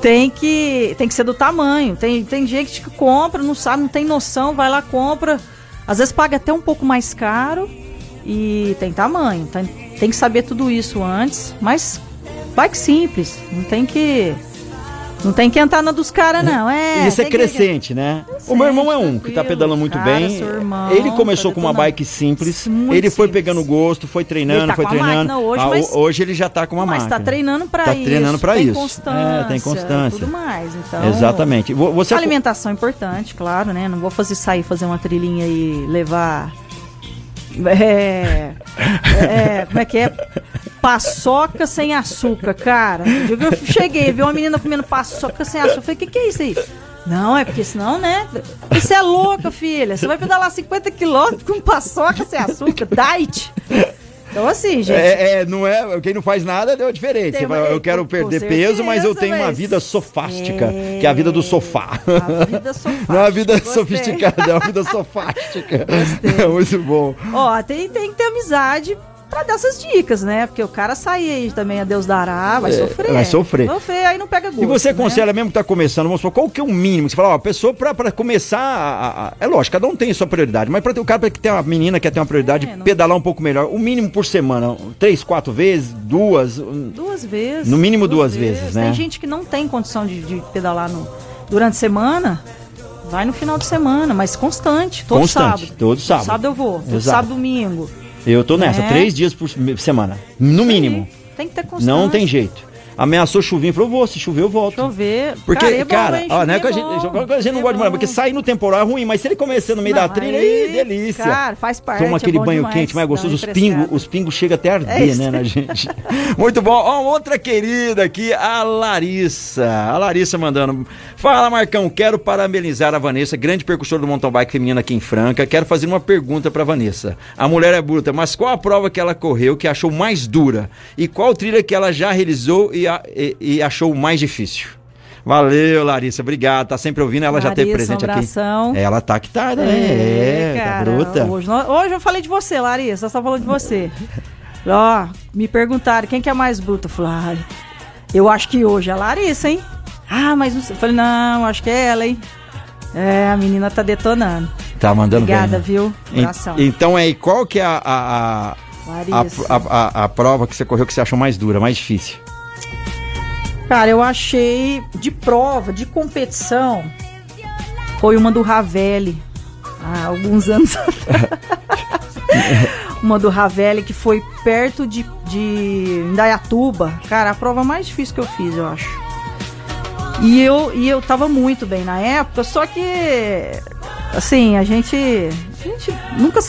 Tem que, tem que ser do tamanho. Tem, tem gente que compra, não sabe, não tem noção, vai lá, compra. Às vezes paga até um pouco mais caro e tem tamanho. Tem, tem que saber tudo isso antes. Mas bike simples, não tem que. Não tem que entrar na dos caras, não. É, isso é tem que- crescente, né? o meu irmão é um que tá pedalando muito cara, bem. irmão, ele começou tá com uma bike simples. Muito ele foi simples. pegando gosto, foi treinando, tá foi treinando. hoje, Ah, mas- ho- hoje ele já tá com uma Mas máquina. tá treinando pra Tá isso. treinando pra tem isso. Constância, É, tem constância. Tudo mais. Então, Exatamente. Vo- Você Alimentação é importante, claro, né? Não vou fazer sair, fazer uma trilhinha e levar. É, é, como é que é? Paçoca sem açúcar, cara. Eu cheguei, vi uma menina comendo paçoca sem açúcar. Eu falei, o que, que é isso aí? Não, é porque senão, né? Você é louca, filha. Você vai pedalar 50 quilômetros com paçoca sem açúcar, diet. Então, assim, gente. É, é, não é, quem não faz nada deu diferente. Uma- eu quero perder certeza, peso, mas eu tenho uma mas- vida sofástica, É. que é a vida do sofá. A vida sofástica. Não é uma vida Gostei. sofisticada, é uma vida sofástica. Gostei. É muito bom. Ó, tem, tem que ter amizade pra dar essas dicas, né? Porque o cara sair aí também a Deus dará, vai É, sofrer. vai sofrer. Sofrer, aí não pega gosto. E você né? aconselha mesmo que tá começando, vamos supor, qual que é o mínimo? Você fala, ó, a pessoa pra, pra começar, a- a- é lógico, cada um tem sua prioridade, mas pra ter o cara que tem uma menina que tem uma prioridade, É, não- pedalar um pouco melhor, o mínimo por semana, três, quatro vezes, duas, Duas vezes. No mínimo duas vezes, né? Tem gente que não tem condição de, de pedalar no, durante a semana. Vai no final de semana, mas constante, todo Constante, sábado. todo sábado. Todo sábado eu vou, todo Exato. sábado domingo. Eu tô nessa, É. três dias por semana. No mínimo. Tem que ter constância. Não tem jeito. Ameaçou chover, falou, vou, se chover eu volto. Chover. Porque, cara, é bom, cara, hein? ó, não é que a Chover gente, bom, a gente não é gosta de molhar, bom. porque sair no temporal é ruim, mas se ele começar no meio da Não, trilha, aí, delícia. cara, faz parte, Toma é aquele bom banho demais, quente, mais gostoso, os pingos, os pingos chegam até a arder, É né, na gente. Muito bom. Ó, outra querida aqui, a Larissa. A Larissa mandando. Fala, Marcão, quero parabenizar a Vanessa, grande percussora do mountain bike feminino aqui em Franca. Quero fazer uma pergunta pra Vanessa. A mulher é bruta, mas qual a prova que ela correu que achou mais dura? E qual trilha que ela já realizou e, a- e- e achou mais difícil? Valeu, Larissa, obrigado. Tá sempre ouvindo, ela já teve Larissa, um presente aqui. Ela tá que tá, né? É, tá bruta. Hoje, hoje eu falei de você, Larissa. Estamos falando de você. Ó, me perguntaram quem que é mais bruta. Eu falei, ah, eu acho que hoje é a Larissa, hein? Ah, mas não sei. Eu falei, não, acho que é ela, hein? É, a menina tá detonando. Tá mandando Obrigada, bem. viu? En- Abração. Então é, e qual que é a, a, a, Larissa. a, a- a prova que você correu que você achou mais dura, mais difícil? Cara, eu achei de prova, de competição, foi uma do Ravelli, há alguns anos atrás. uma do Ravelli que foi perto de, de Indaiatuba. Cara, a prova mais difícil que eu fiz, eu acho. E eu, e eu tava muito bem na época, só que, assim, a gente, a gente nunca,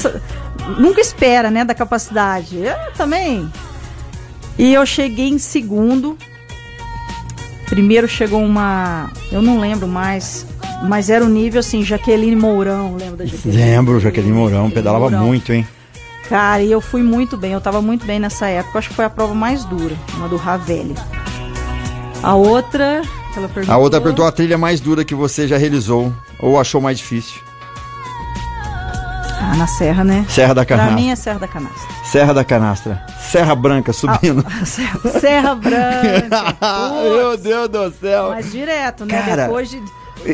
nunca espera, né, da capacidade. Eu também. E eu cheguei em segundo. Primeiro chegou uma. Eu não lembro mais. Mas era o nível assim, Jaqueline Mourão, lembra da Jaqueline? Lembro, Jaqueline Mourão, pedalava Mourão. muito, hein? Cara, e eu fui muito bem, eu tava muito bem nessa época. Acho que foi a prova mais dura, uma do Ravelli. A outra, ela perguntou. A outra perguntou a trilha mais dura que você já realizou ou achou mais difícil. Ah, na Serra, né? Serra da Pra Canastra. mim é Serra da Canastra. Serra da Canastra. Serra Branca subindo. Serra, Serra Branca. Meu Deus do céu. Mas direto, né? Cara, Depois de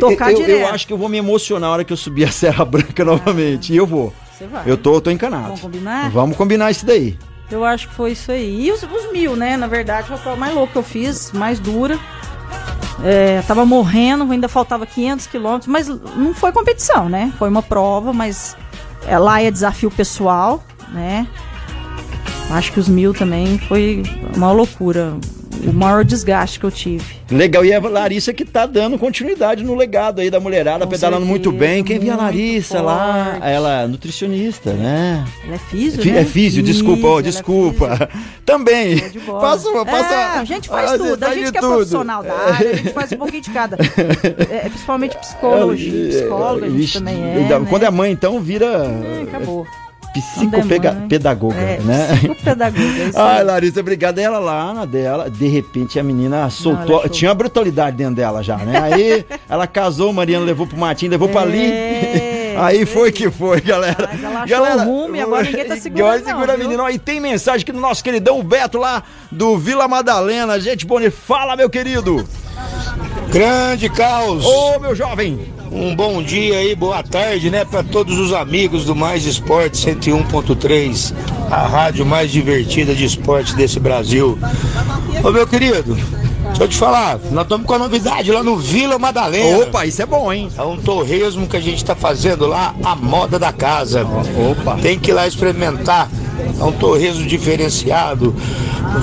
tocar eu, direto. eu acho que eu vou me emocionar na hora que eu subir a Serra Branca novamente. E eu vou. Você vai. Eu tô, tô encanado. Vamos combinar? Vamos combinar isso daí. Eu acho que foi isso aí. E os, os mil, né? Na verdade, foi a prova mais louca que eu fiz, mais dura. É, tava morrendo, ainda faltava 500 quilômetros, mas não foi competição, né? Foi uma prova, mas é, lá é desafio pessoal, né? Acho que os mil também foi uma loucura. O maior desgaste que eu tive. Legal, e é a Larissa que tá dando continuidade no legado aí da mulherada, Com pedalando muito certeza, bem. Quem via a muito Larissa lá, forte. ela é nutricionista, né? Ela é físio, né? É físio, desculpa, é desculpa. físio. Também. Passa, passa. É, a gente faz tudo. A gente que é tudo. profissional da área, a gente faz um pouquinho de cada. É, principalmente psicologia, psicóloga, a gente Vixe, também é. né? Quando é mãe, então vira É, acabou. Psicopedagoga, É, né? psicopedagoga, é isso Ai, aí. Larissa, obrigado. Ela lá na dela, de repente a menina soltou. é show. tinha uma brutalidade dentro dela já, né? Aí ela casou, Mariana levou pro Martim, levou pra ali. É, Aí foi que foi, galera. Mas ela achou o rumo e agora ninguém tá segurando Agora não, segura a menina. Ó, E tem mensagem aqui do nosso queridão Beto lá do Vila Madalena. Gente, bom, fala, meu querido. Grande caos. Ô, meu jovem. Um bom dia aí, boa tarde, né, para todos os amigos do Mais Esporte 101.3, a rádio mais divertida de esporte desse Brasil. Ô meu querido, deixa eu te falar, nós estamos com a novidade lá no Vila Madalena. Opa, isso é bom, hein? É um torresmo que a gente está fazendo lá, a moda da casa. Opa. Tem que ir lá experimentar. É um torresmo diferenciado.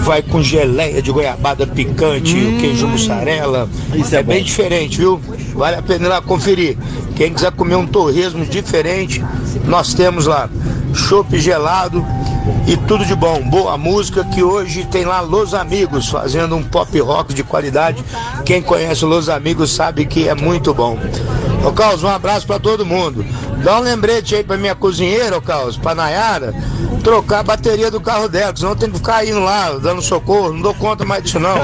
Vai com geleia de goiabada picante, queijo mussarela. Hum. Isso é bom. bem diferente, viu? Vale a pena ir lá conferir. Quem quiser comer um torresmo diferente, nós temos lá chopp gelado e tudo de bom. Boa música que hoje tem lá Los Amigos fazendo um pop rock de qualidade. Quem conhece Los Amigos sabe que é muito bom. Ô Carlos, um abraço pra todo mundo. Dá um lembrete aí pra minha cozinheira, ô Carlos, pra Nayara, trocar a bateria do carro dela, senão tem que ficar indo lá, dando socorro. Não dou conta mais disso, não.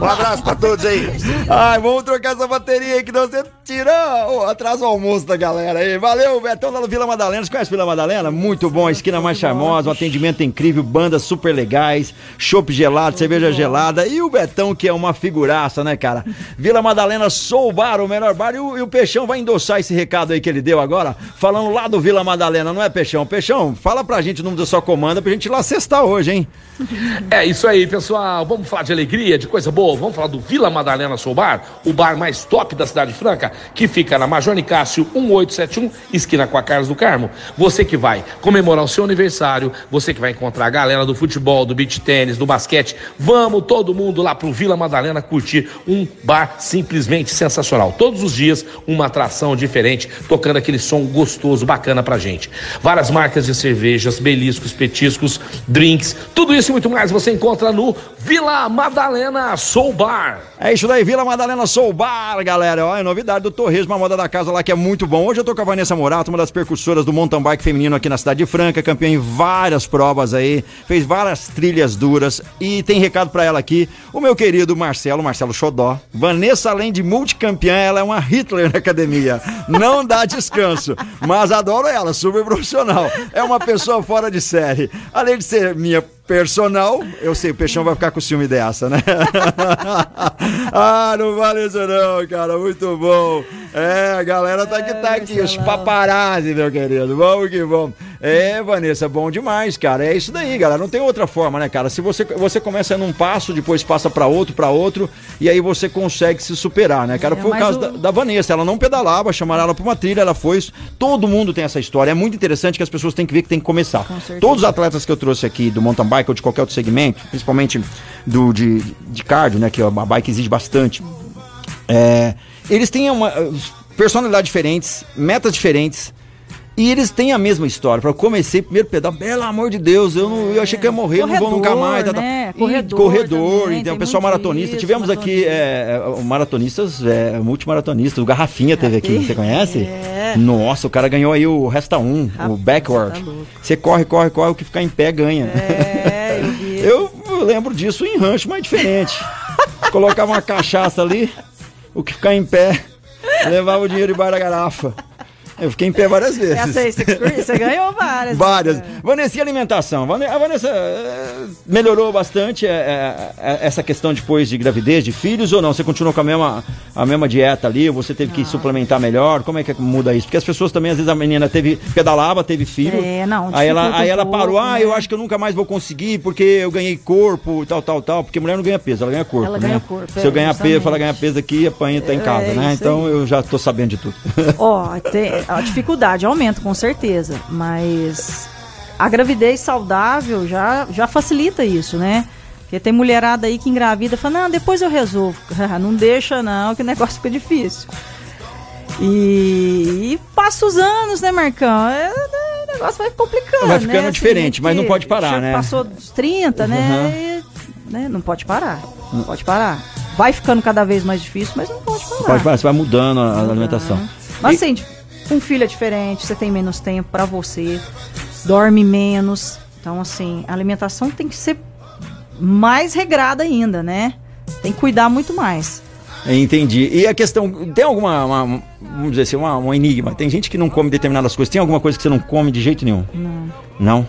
Um abraço pra todos aí. Ai, vamos trocar essa bateria aí, que não você tira o atrasa o almoço da galera aí. Valeu, Betão no Vila Madalena. Você conhece Vila Madalena? Muito bom, esquina mais charmosa, um atendimento incrível, bandas super legais, chopp gelado, cerveja gelada e o Betão que é uma figuraça, né, cara? Vila Madalena, sou o bar, o melhor bar e o, e o Peixão vai endossar esse recado aí que ele deu agora, falando lá do Vila Madalena, não é, Peixão? Peixão, fala pra gente o número deixamos a sua comanda pra gente ir lá cestar hoje, hein? É isso aí, pessoal. Vamos falar de alegria, de coisa boa. Vamos falar do Vila Madalena Soul Bar, o bar mais top da Cidade Franca, que fica na Major Nicásio 1871, esquina com a Carlos do Carmo. Você que vai comemorar o seu aniversário, você que vai encontrar a galera do futebol, do beach tênis, do basquete, vamos todo mundo lá pro Vila Madalena curtir um bar simplesmente sensacional. Todos os dias uma atração diferente, tocando aquele som gostoso, bacana pra gente. Várias marcas de cervejas, beliscos, petiscos, drinks, tudo isso e muito mais você encontra no Vila Madalena Soul Bar. É isso daí, Vila Madalena Soul Bar, galera. Olha, novidade do Torresmo, a moda da casa lá que é muito bom. Hoje eu tô com a Vanessa Morato, uma das percursoras do mountain bike feminino aqui na cidade de Franca, campeã em várias provas aí, fez várias trilhas duras e tem recado para ela aqui, o meu querido Marcelo, Marcelo Xodó. Vanessa, além de multicampeã, ela é uma Hitler na academia. Não dá descanso, mas adoro ela, super profissional. É uma pessoa fora de série. Além de ser minha personal, eu sei, o Peixão vai ficar com ciúme dessa, né? ah, não vale isso não, cara, muito bom. É, a galera tá que tá aqui, os paparazzi, meu querido, vamos que vamos. É, Vanessa, bom demais, cara, é isso daí, galera, não tem outra forma, né, cara? Se você, você começa num passo, depois passa para outro, para outro, e aí você consegue se superar, né, cara? É, Foi o caso o... da, da, Vanessa, ela não pedalava, chamaram ela pra uma trilha, ela foi, todo mundo tem essa história, é muito interessante que as pessoas têm que ver que tem que começar. Todos os atletas que eu trouxe aqui do mountain bike ou de qualquer outro segmento, principalmente do de, de cardio, né, que a bike exige bastante, é, eles têm uma personalidades diferentes, metas diferentes, e eles têm a mesma história. Para comecei primeiro pedal, pelo amor de Deus, eu, não, eu achei que ia morrer, corredor, não vou nunca mais. Tá, tá. Né? Corredor, corredor também, então, pessoal maratonista. Isso, Tivemos aqui é, é, maratonistas, é, multimaratonistas. O Garrafinha teve aqui, você conhece? É. Nossa, o cara ganhou aí o Resta 1, Rapaz, o backward. Tá você corre, corre, corre, o que ficar em pé ganha. É, eu, eu lembro disso em rancho, mas diferente. Colocava uma cachaça ali, o que ficar em pé, levava o dinheiro debaixo da garrafa. Eu fiquei em pé várias vezes. Essa aí, você ganhou várias. várias. Né? Vanessa, e alimentação? A Vanessa eh, melhorou bastante é, é, essa questão depois de gravidez, de filhos ou não? Você continuou com a mesma, a mesma dieta ali? Ou você teve não. que suplementar melhor? Como é que muda isso? Porque as pessoas também, às vezes, a menina teve, pedalava, teve filho. É, não. Aí ela, aí ela parou, ah, eu né? acho que eu nunca mais vou conseguir porque eu ganhei corpo e tal, tal, tal. Porque mulher não ganha peso, ela ganha corpo. Ela né? ganha corpo. Se eu ganhar peso, ela ganha peso aqui, apanha tá em casa, né? Então eu já tô sabendo de tudo. Ó, tem a dificuldade aumenta, com certeza. Mas a gravidez saudável já, já facilita isso, né? Porque tem mulherada aí que engravida e fala, não, depois eu resolvo. não deixa não, que o negócio fica difícil. E, e passa os anos, né, Marcão? É, é o negócio vai complicando. Vai ficando né? diferente, assim, mas não pode parar, né? Passou dos 30, né? Uhum. E, né? Não pode parar. Não pode parar. Vai ficando cada vez mais difícil, mas não pode parar. Pode parar, você vai mudando a, a alimentação. Mas e... assim, com filho é diferente, você tem menos tempo para você, dorme menos. Então, assim, a alimentação tem que ser mais regrada ainda, né? Tem que cuidar muito mais. Entendi. E a questão, tem alguma, uma, vamos dizer assim, uma, um enigma? Tem gente que não come determinadas coisas. Tem alguma coisa que você não come de jeito nenhum? Não. Não?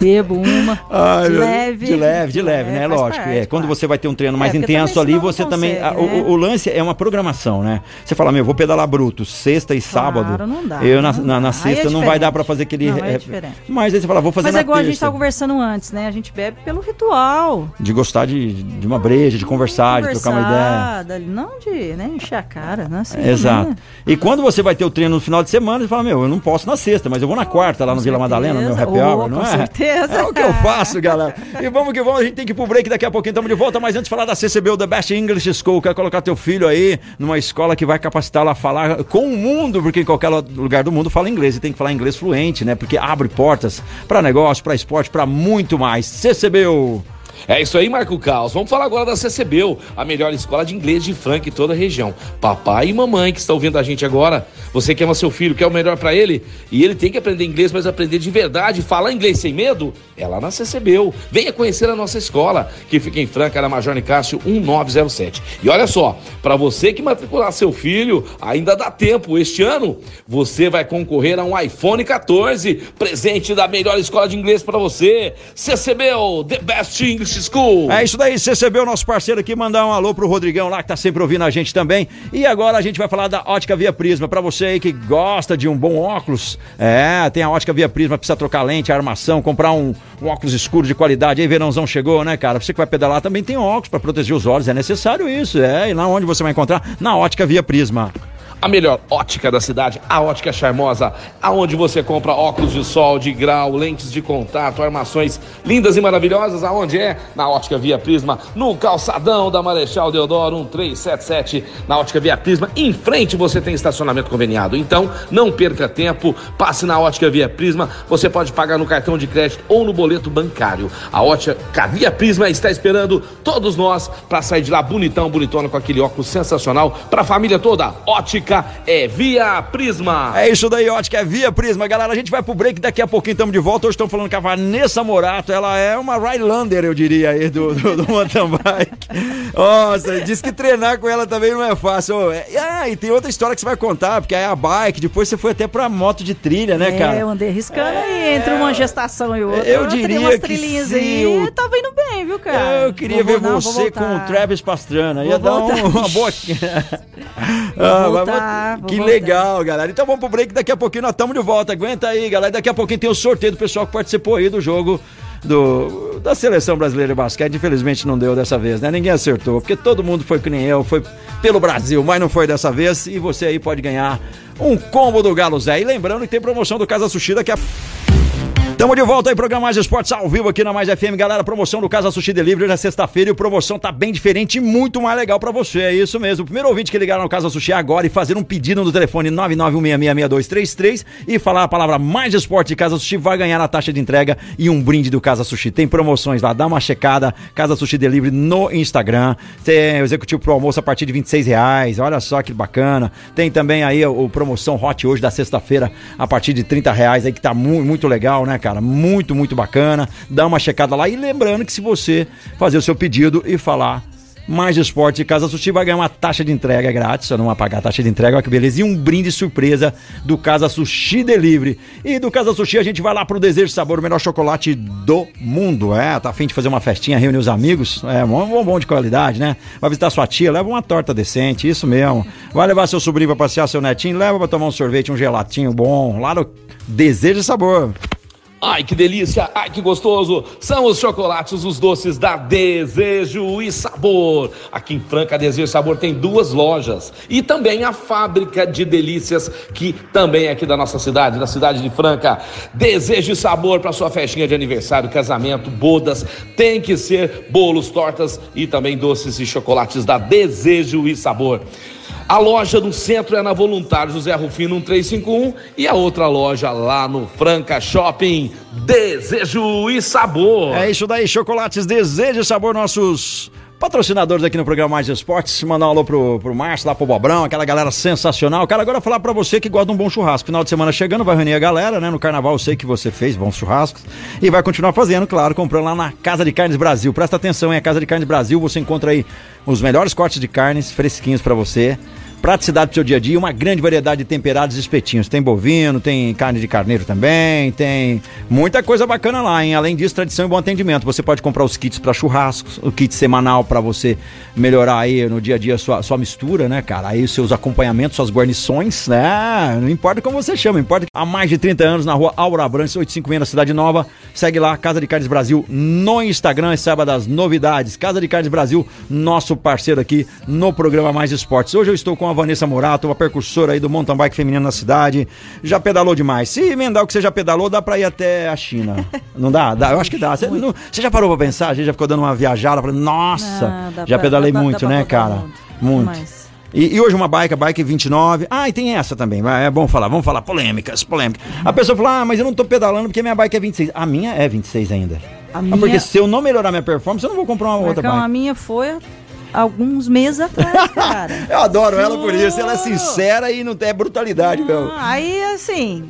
Bebo uma. Ai, de, leve, de leve. De leve, né? Lógico. Parte, é. Quando você vai ter um treino mais é, intenso ali, você também. Consegue, a, né? o, o, lance é uma programação, né? Você fala, meu, vou pedalar bruto, sexta e claro, sábado. Não dá. Eu na, na, na sexta é não vai dar para fazer aquele. Não, é, é mas aí você fala, vou fazer Mas é igual terça. a gente tava conversando antes, né? A gente bebe pelo ritual. De gostar de, de uma breja, de conversar, de trocar uma ideia. Não de né, encher a cara, né? Assim, Exato. Né? E quando você vai ter o treino no final de semana, você fala, meu, eu não posso na sexta, mas eu vou na quarta lá no Vila Madalena, no meu happy hour, não é? Com certeza. É o que eu faço galera. E vamos que vamos, a gente tem que ir pro break daqui a pouquinho, estamos de volta. Mas antes de falar da CCB, The Best English School, quer colocar teu filho aí numa escola que vai capacitá-lo a falar com o mundo, porque em qualquer lugar do mundo fala inglês e tem que falar inglês fluente, né? Porque abre portas para negócio, para esporte, para muito mais. CCBU. É isso aí, Marco Caos. Vamos falar agora da CCBU, a melhor escola de inglês de Franca em toda a região. Papai e mamãe que estão ouvindo a gente agora, você que ama seu filho, quer o melhor para ele, e ele tem que aprender inglês, mas aprender de verdade, falar inglês sem medo, é lá na CCBU. Venha conhecer a nossa escola, que fica em Franca, na Major Nicásio 1907. E olha só, para você que matricular seu filho, ainda dá tempo. Este ano, você vai concorrer a um iPhone 14, presente da melhor escola de inglês para você. CCBU, The Best English É isso daí, CCB, o nosso parceiro aqui, mandar um alô pro Rodrigão lá, que tá sempre ouvindo a gente também. E agora a gente vai falar da Ótica Via Prisma. Pra você aí que gosta de um bom óculos, é, tem a Ótica Via Prisma, precisa trocar lente, armação, comprar um, um óculos escuro de qualidade. Aí verãozão chegou, né, cara? Você que vai pedalar também tem óculos pra proteger os olhos, é necessário isso, é. E lá onde você vai encontrar? Na Ótica Via Prisma a melhor ótica da cidade, a Ótica Charmosa, aonde você compra óculos de sol, de grau, lentes de contato, armações lindas e maravilhosas, aonde é? Na Ótica Via Prisma, no calçadão da Marechal Deodoro 1377, na Ótica Via Prisma, em frente você tem estacionamento conveniado. Então, não perca tempo, passe na Ótica Via Prisma, você pode pagar no cartão de crédito ou no boleto bancário. A Ótica Via Prisma está esperando todos nós para sair de lá bonitão, bonitona com aquele óculos sensacional para a família toda. Ótica ótica é Via Prisma. É isso daí, ótica é Via Prisma. Galera, a gente vai pro break, daqui a pouquinho estamos de volta. Hoje estamos falando com a Vanessa Morato, ela é uma Rylander, eu diria, aí, do, do, do mountain bike. Nossa, diz que treinar com ela também não é fácil. É, ah, e tem outra história que você vai contar, porque é a bike, depois você foi até pra moto de trilha, né, é, cara? É, eu andei riscando é... aí, entre uma gestação e outra. Eu diria umas trilhinhas que aí, eu... tava indo bem, viu, cara? Eu queria vou, ver não, você com o Travis Pastrana. Ia dar um, uma boa... ah, voltar, que voltar. legal, galera. Então vamos pro break, daqui a pouquinho nós estamos de volta. Aguenta aí, galera. Daqui a pouquinho tem o sorteio do pessoal que participou aí do jogo do, da seleção brasileira de basquete. Infelizmente não deu dessa vez, né? Ninguém acertou, porque todo mundo foi que nem eu, foi pelo Brasil, mas não foi dessa vez. E você aí pode ganhar um combo do Galo Zé. E lembrando que tem promoção do Casa Sushi daqui a Tamo de volta aí, programa Mais Esportes ao vivo aqui na Mais FM. Galera, promoção do Casa Sushi Delivery na sexta-feira e a promoção tá bem diferente e muito mais legal para você. É isso mesmo. O primeiro ouvinte que ligar no Casa Sushi agora e fazer um pedido no telefone 991666233 e falar a palavra Mais Esporte Casa Sushi vai ganhar a taxa de entrega e um brinde do Casa Sushi. Tem promoções lá, dá uma checada. Casa Sushi Delivery no Instagram. Tem o executivo pro almoço a partir de 26 reais. Olha só que bacana. Tem também aí o promoção Hot hoje da sexta-feira a partir de 30 reais aí que tá muito legal, né, cara? Cara. Muito, muito bacana. Dá uma checada lá. E lembrando que se você fazer o seu pedido e falar mais esporte Casa Sushi vai ganhar uma taxa de entrega grátis, você não vai pagar a taxa de entrega, olha que beleza. E um brinde surpresa do Casa Sushi Delivery. E do Casa Sushi a gente vai lá pro Desejo Sabor, o melhor chocolate do mundo. É, tá afim de fazer uma festinha, reunir os amigos? É, um bombom de qualidade, né? Vai visitar sua tia, leva uma torta decente, isso mesmo. Vai levar seu sobrinho pra passear, seu netinho, leva pra tomar um sorvete, um gelatinho bom, lá no Desejo Sabor. Ai, que delícia! Ai, que gostoso! São os chocolates, os doces da Desejo e Sabor. Aqui em Franca, Desejo e Sabor tem duas lojas e também a fábrica de delícias, que também é aqui da nossa cidade, da cidade de Franca. Desejo e Sabor para sua festinha de aniversário, casamento, bodas. Tem que ser bolos, tortas e também doces e chocolates da Desejo e Sabor. A loja do centro é na Voluntário José Rufino 1351 e a outra loja lá no Franca Shopping. Desejo e sabor. É isso daí, chocolates Desejo e sabor, nossos patrocinadores aqui no programa Mais Esportes. Mandar um alô pro, pro Márcio, lá pro Bobrão, aquela galera sensacional. Cara, agora falar pra você que gosta de um bom churrasco. Final de semana chegando, vai reunir a galera, né? No carnaval eu sei que você fez bons churrascos. E vai continuar fazendo, claro, comprando lá na Casa de Carnes Brasil. Presta atenção, hein? A Casa de Carnes Brasil, você encontra aí os melhores cortes de carnes fresquinhos para você praticidade pro seu dia a dia, uma grande variedade de temperados e espetinhos. Tem bovino, tem carne de carneiro também, tem muita coisa bacana lá, hein? Além disso, tradição e bom atendimento. Você pode comprar os kits para churrascos, o kit semanal para você melhorar aí no dia a dia a sua, sua mistura, né, cara? Aí os seus acompanhamentos, suas guarnições, né? Não importa como você chama, importa há mais de 30 anos na rua Aura Branches, 851 na Cidade Nova. Segue lá, Casa de Carnes Brasil no Instagram e saiba das novidades. Casa de Carnes Brasil, nosso parceiro aqui no programa Mais Esportes. Hoje eu estou com a Vanessa Morato, uma percursora aí do mountain bike feminino na cidade. Já pedalou demais. Se emendar o que você já pedalou, dá pra ir até a China. Não dá? dá? Eu acho que dá. Você, não, você já parou pra pensar? A gente já ficou dando uma viajada, falando, nossa, não, já pra, pedalei dá, muito, dá né, cara? Muito. muito. E, e, hoje uma bike, a bike 29. Ah, e tem essa também. É bom falar, vamos falar polêmicas, polêmicas. A pessoa fala: "Ah, mas eu não tô pedalando porque minha bike é 26". A minha é 26 ainda. A ah, minha... Porque se eu não melhorar minha performance, eu não vou comprar uma Marcão, outra bike. A minha foi alguns meses atrás, cara. eu adoro ela por isso. Ela é sincera e não tem brutalidade, meu. Aí, assim,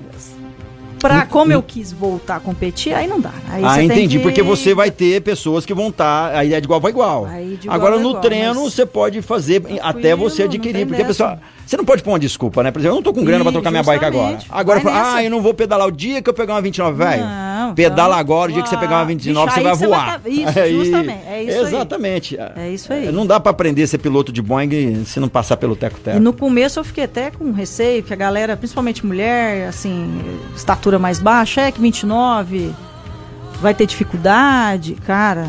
pra como eu quis voltar a competir, aí não dá. Aí ah, entendi. Que... Porque você vai ter pessoas que vão estar. Tá, aí é de igual para igual. igual Agora, no igual, treino, você pode fazer até você adquirir. Porque a pessoa. Você não pode pôr uma desculpa, né? Por exemplo, eu não tô com grana para trocar minha bike agora. Agora, fala, ah, eu não vou pedalar o dia que eu pegar uma 29, velho. Não, Não, Pedala então, agora, o dia que você pegar uma 29, bicho, você aí vai voar. tá- Isso, Aí- justamente. É isso aí. Exatamente. É isso aí. Não dá pra aprender a ser piloto de Boeing se não passar pelo teco-teco. E no começo eu fiquei até com receio, que a galera, principalmente mulher, assim, estatura mais baixa, é que 29 vai ter dificuldade. Cara,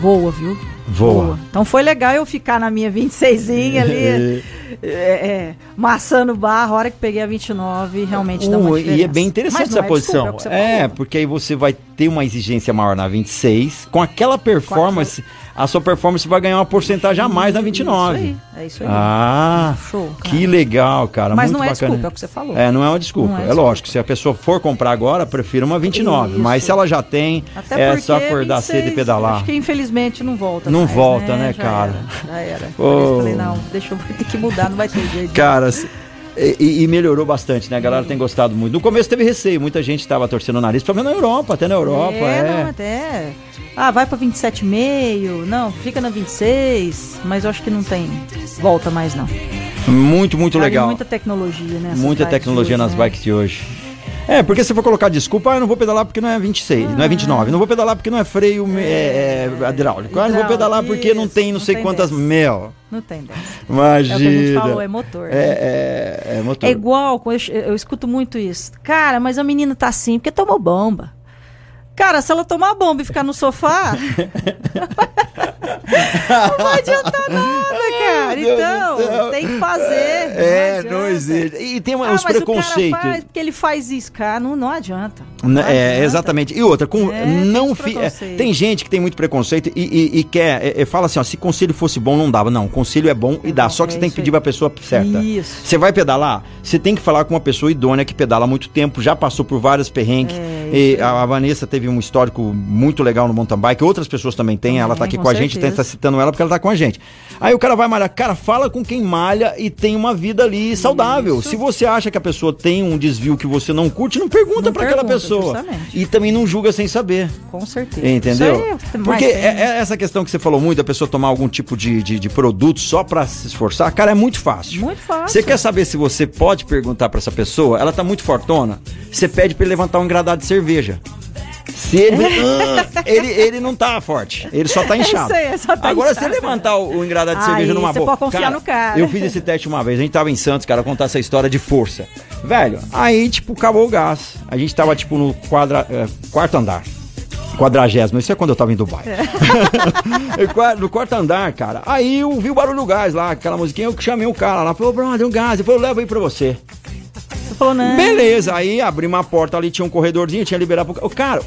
voa, viu? Voa. Então foi legal eu ficar na minha 26 ali, é, é, maçando barro. A hora que peguei a 29, realmente dá uma diferença. e é bem interessante essa é posição. desculpa, é É, porque aí você vai ter uma exigência maior na 26. Com aquela performance, a sua performance vai ganhar uma porcentagem a mais na 29. Isso aí, é isso aí. Ah, Show, que legal, cara. Mas muito não é bacana. desculpa, é o que você falou. É, não é uma desculpa. Não é é desculpa. lógico, se a pessoa for comprar agora, prefira uma 29. Isso. Mas se ela já tem, Até é só acordar 26, cedo e pedalar. Acho que infelizmente não volta. Não mais, volta, né, Já cara? era, já era. Isso eu falei, não, deixa eu ter que mudar, não vai ter jeito. Cara, e, e melhorou bastante, né? A galera tem gostado muito. No começo teve receio, muita gente estava torcendo o nariz, pelo menos na Europa, até na Europa. é, É, não, até. Ah, vai pra 27,5. Não, fica na 26. Mas eu acho que não tem volta mais, não. Muito, muito Cara, e legal. Muita tecnologia, né? Muita tecnologia nas bikes de hoje. É, porque se for colocar desculpa, ah, eu não vou pedalar porque não é 26, não é 29. Não vou pedalar porque não é freio é, é, hidráulico. Ah, não vou pedalar porque não isso, tem não não sei tem quantas dessa. mil. Não tem dessa. Imagina. É o que a gente falou, é motor. né? É, é, é motor. É igual, eu, eu escuto muito isso. Cara, mas a menina tá assim porque tomou bomba. Cara, se ela tomar bomba e ficar no sofá, não vai adiantar nada, cara. Então, tem que fazer. É, não, não existe. E tem uma- Ah, os mas o preconceitos. cara faz porque ele faz isso, cara, não, não adianta. Né, Não É, adianta. exatamente. E outra, com, É, tem não fi, é, preconceitos. tem gente que tem muito preconceito e, e- e quer, é, é, fala assim, ó, se conselho fosse bom, não dava. Não, conselho é bom e dá. Só que é você tem que pedir aí. pra pessoa certa. Isso. Você vai pedalar, você tem que falar com uma pessoa idônea que pedala há muito tempo, já passou por vários perrengues. É, E a, a Vanessa teve um histórico muito legal no mountain bike, outras pessoas também têm. ela tá aqui com com a gente, certeza. tá citando ela porque ela tá com a gente. Aí o cara vai malhar. Cara, fala com quem malha e tem uma vida ali saudável. Se você acha que a pessoa tem um desvio que você não curte, não pergunta pra aquela pessoa. justamente. E também não julga sem saber. Com certeza. Entendeu? Isso é Porque é- é essa questão que você falou muito, a pessoa tomar algum tipo de, de, de produto só pra se esforçar, cara, é muito fácil. Muito fácil. Você quer saber se você pode perguntar pra essa pessoa, ela tá muito fortona, você pede ele levantar um engradado de cerveja. Se ele, Ah, ele, ele não tá forte, ele só tá inchado. isso aí, só tá Agora, inchado. se levantar o, o engradado de cerveja numa você boa. pode confiar no cara. Eu fiz esse teste uma vez, a gente tava em Santos, cara, contar essa história de força. Velho, aí, tipo, acabou o gás. A gente tava, tipo, no quadra, eh, quarto andar. Quadragésimo, isso é quando eu tava em Dubai. Qua- no quarto andar, cara. Aí eu vi o barulho do gás lá, aquela musiquinha, eu chamei o cara lá, falou, brother, um gás. Ele falou, leva aí pra você. Falou. Beleza, aí abri uma porta ali, tinha um corredorzinho, tinha liberado pro. Cara,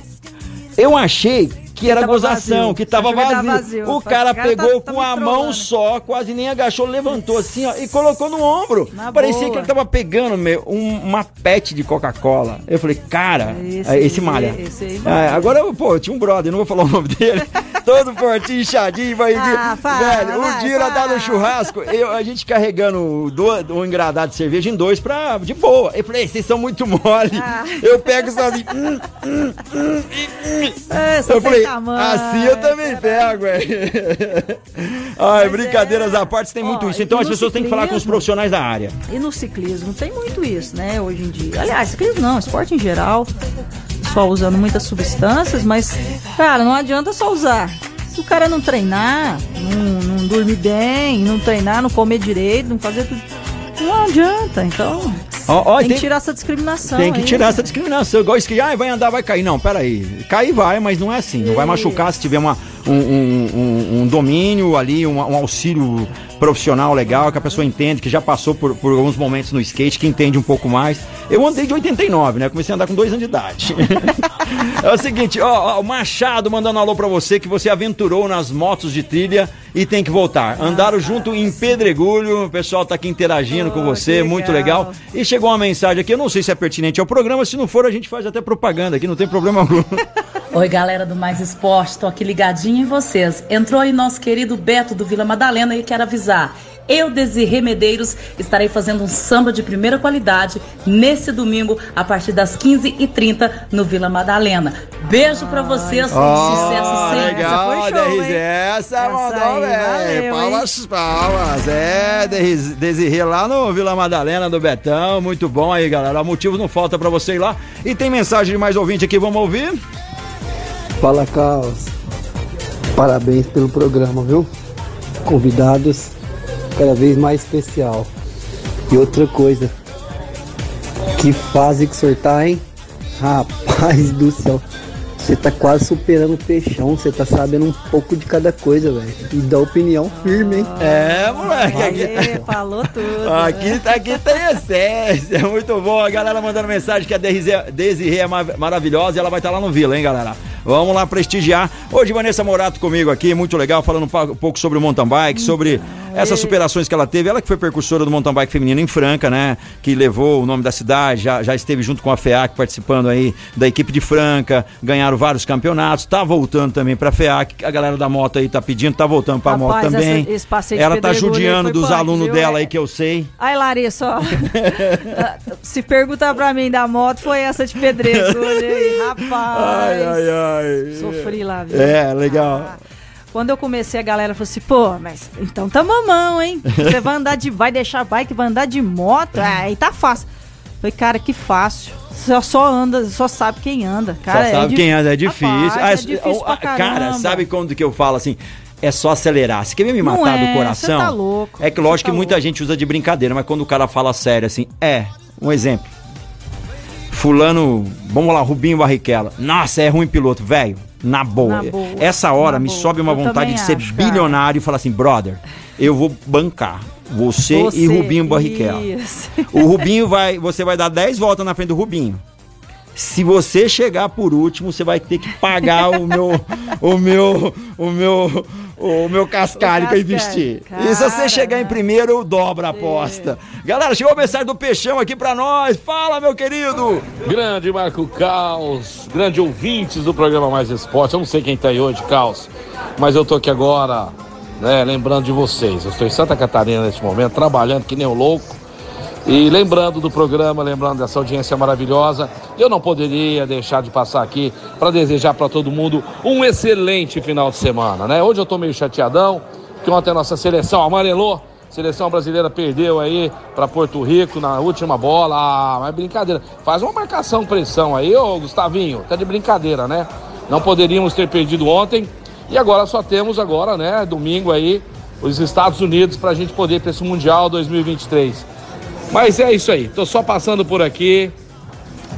eu achei que era tava gozação, vazio. que tava vazio. vazio. O cara "Esse cara pegou tá- tá com me a mão trolando." só, quase nem agachou, levantou assim, ó, e colocou no ombro. Na Parecia boa. que ele tava pegando meu, um- uma pet de Coca-Cola. Eu falei, cara, Esse é, esse malha. esse aí É, malha. agora, eu, pô, eu tinha um brother, não vou falar o nome dele. Todo fortinho, inchadinho, vai Ah, fala, Velho, um vai, dia nós tava fala. no churrasco, eu, a gente carregando do, um engradado de cerveja em dois pra, de boa. Eu falei, vocês são muito mole. Ah. Eu pego sozinho. hum, É, só eu tem falei, tamanho, assim eu também pego, velho. Ai, brincadeiras é. à parte, tem muito Ó, isso. Então as pessoas têm que falar com os profissionais da área. E no ciclismo tem muito isso, né, hoje em dia. Aliás, ciclismo não, esporte em geral. Só usando muitas substâncias, mas, cara, não adianta só usar. Se o cara não treinar, não, não dormir bem, não treinar, não comer direito, não fazer tudo. Não adianta. Então, tem, tem- que tirar essa discriminação. Tem que aí. tirar essa discriminação. Igual isso que, ah, vai andar, vai cair. Não, peraí. Cair vai, mas não é assim. Não vai machucar se tiver uma, um, um- um- um domínio ali, um, um auxílio profissional legal, que a pessoa entende, que já passou por, por alguns momentos no skate, que entende um pouco mais. Eu andei de 89, né? Comecei a andar com dois anos de idade. é o seguinte, ó, ó, o Machado mandando um alô pra você, que você aventurou nas motos de trilha e tem que voltar. Andaram junto em Pedregulho, o pessoal tá aqui interagindo com Oh, você, que muito legal. legal. E chegou uma mensagem aqui, eu não sei se é pertinente ao programa, se não for a gente faz até propaganda aqui, não tem problema algum. Oi, galera do Mais Esporte, tô aqui ligadinho em vocês. Entrou aí nosso querido Beto do Vila Madalena e quero avisar. Eu, Desirê Medeiros, estarei fazendo um samba de primeira qualidade nesse domingo, a partir das 15h30 no Vila Madalena. Beijo pra vocês, Oh, sucesso sempre. legal. essa foi show, DRZ, essa, Essa mandou Palmas, palmas. É, Desirê lá no Vila Madalena do Betão. Muito bom aí, galera. Motivo não falta pra você ir lá. E tem mensagem de mais ouvinte aqui, vamos ouvir? Fala, Carlos. Parabéns pelo programa, viu? Convidados cada vez mais especial. E outra coisa. Que fase que o senhor tá, hein? Rapaz do céu. Você tá quase superando o peixão. Você tá sabendo um pouco de cada coisa, velho. E dá opinião firme, hein? É, moleque. Aqui, falou tudo. aqui, tá- aqui tem essência. Muito bom. A galera mandando mensagem que a Desirê é ma- maravilhosa e ela vai estar lá no Vila, hein, galera? Vamos lá prestigiar. Hoje, Vanessa Morato comigo aqui, muito legal, falando um pouco sobre o mountain bike, sobre essas superações que ela teve. Ela que foi precursora do mountain bike feminino em Franca, né? Que levou o nome da cidade, já, já esteve junto com a FEAC participando aí da equipe de Franca, ganharam vários campeonatos, tá voltando também pra FEAC, a galera da moto aí tá pedindo, tá voltando pra moto Rapaz, também. essa- esse passeio de ela tá judiando dos alunos dela É. aí que eu sei. Ai, Larissa, ó. Se perguntar pra mim da moto, foi essa de pedregulho aí, rapaz. Ai, ai, ai. Sofri lá, viu? É, legal. Ah, quando eu comecei, a galera falou assim, pô, mas então tá mamão, hein? Você vai andar de. Vai deixar bike, vai andar de moto? Ah, aí tá fácil. Falei, cara, que fácil. Só, só anda, só sabe quem anda. Cara, Só sabe é quem anda, é Rapaz, difícil. é Ah, difícil ah, Cara, sabe quando que eu falo assim? É só acelerar. Você quer me matar é, do coração? tá louco, é que lógico tá que muita louco. gente usa de brincadeira, mas quando o cara fala sério assim, é, um exemplo. Fulano, vamos lá, Rubinho Barrichello. Nossa, é ruim piloto, velho. Na boa. Na boa, Essa hora me boa. sobe uma Eu vontade de ser acho, cara. bilionário e falar assim, brother, eu vou bancar você, Você, e Rubinho Barrichello. isso. O Rubinho vai, você vai dar 10 voltas na frente do Rubinho. Se você chegar por último, você vai ter que pagar o meu, o meu, o meu, o meu cascalho O que eu cascalho. investi. E se você chegar em primeiro, eu dobro a aposta. Galera, chegou a mensagem do Peixão aqui pra nós. Fala, meu querido. Grande Marco Caos, grande ouvintes do programa Mais Esporte. Eu não sei quem tá aí hoje, Caos, mas eu tô aqui agora, né, lembrando de vocês. Eu estou em Santa Catarina neste momento, trabalhando que nem um louco. E lembrando do programa, lembrando dessa audiência maravilhosa, eu não poderia deixar de passar aqui para desejar para todo mundo um excelente final de semana, né? Hoje eu tô meio chateadão, que ontem a nossa seleção amarelou, seleção brasileira perdeu aí para Porto Rico na última bola. Ah, mas brincadeira. Faz uma marcação pressão aí, ô Gustavinho, tá de brincadeira, né? Não poderíamos ter perdido ontem e agora só temos agora, né, domingo aí os Estados Unidos para a gente poder ir para esse Mundial 2023. Mas é isso aí, tô só passando por aqui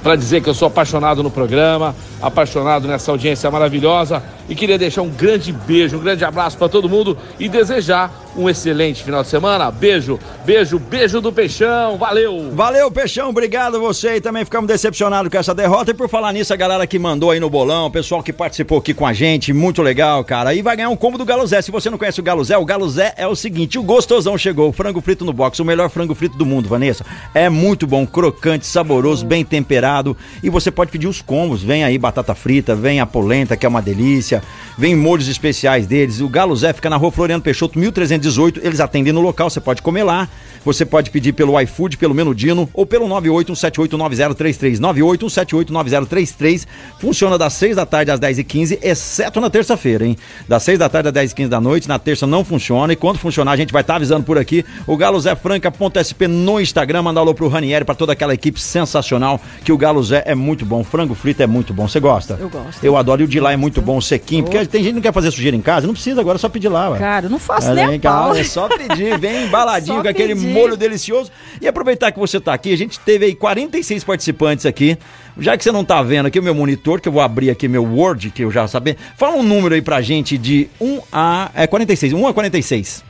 para dizer que eu sou apaixonado no programa, apaixonado nessa audiência maravilhosa e queria deixar um grande beijo, um grande abraço para todo mundo e desejar um excelente final de semana. Beijo, beijo, beijo do Peixão, valeu! Valeu, Peixão, obrigado você e também ficamos decepcionados com essa derrota. E por falar nisso, a galera que mandou aí no bolão, o pessoal que participou aqui com a gente, muito legal, cara. E vai ganhar um combo do Galo Zé. Se você não conhece o Galo Zé, o Galo Zé é o seguinte: o gostosão chegou, o frango frito no box, o melhor frango frito do mundo, Vanessa. É muito bom, crocante, saboroso, bem temperado. E você pode pedir os combos. Vem aí batata frita, vem a polenta, que é uma delícia, vem molhos especiais deles. O Galo Zé fica na rua Floriano Peixoto, 1318. Eles atendem no local, você pode comer lá. Você pode pedir pelo iFood, pelo Menudino ou pelo 981789033. 981789033. Funciona das 6 da tarde às 10h15, exceto na terça-feira, hein? Das 6 da tarde às 10h15 da noite. Na terça não funciona. E quando funcionar, a gente vai estar avisando por aqui. O Galo Zé Franca.sp no Instagram. Manda alô pro Ranieri, pra toda aquela equipe sensacional. Que o Galo Zé é muito bom. Frango frito é muito bom. Você gosta? Eu gosto. Eu adoro. E o de lá é muito bom, o sequinho. Porque tem gente que não quer fazer sujeira em casa. Não precisa, agora é só pedir lá, ué. Cara, eu não faço É, nem a pau. é só pedir, vem embaladinho Só com aquele pedir. molho delicioso. E aproveitar que você tá aqui, a gente teve aí 46 participantes aqui. Já que você não tá vendo aqui o meu monitor, que eu vou abrir aqui meu Word, que eu já sabia. Fala um número aí pra gente de 1 a. É 46, 1 a 46.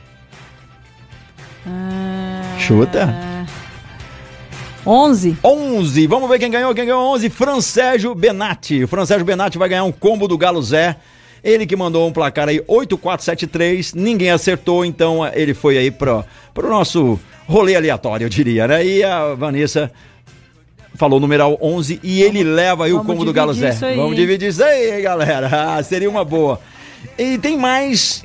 Chuta. 11. 11. Vamos ver quem ganhou. Quem ganhou 11? Fran Sérgio Benatti. O Fran Sérgio Benatti vai ganhar um combo do Galo Zé. Ele que mandou um placar aí 8473. Ninguém acertou, então ele foi aí pro, pro nosso rolê aleatório, eu diria, né? E a Vanessa falou o numeral 11 e ele leva aí o combo do Galo Zé. isso aí, Vamos dividir isso aí, galera. Ah, seria uma boa. E tem mais.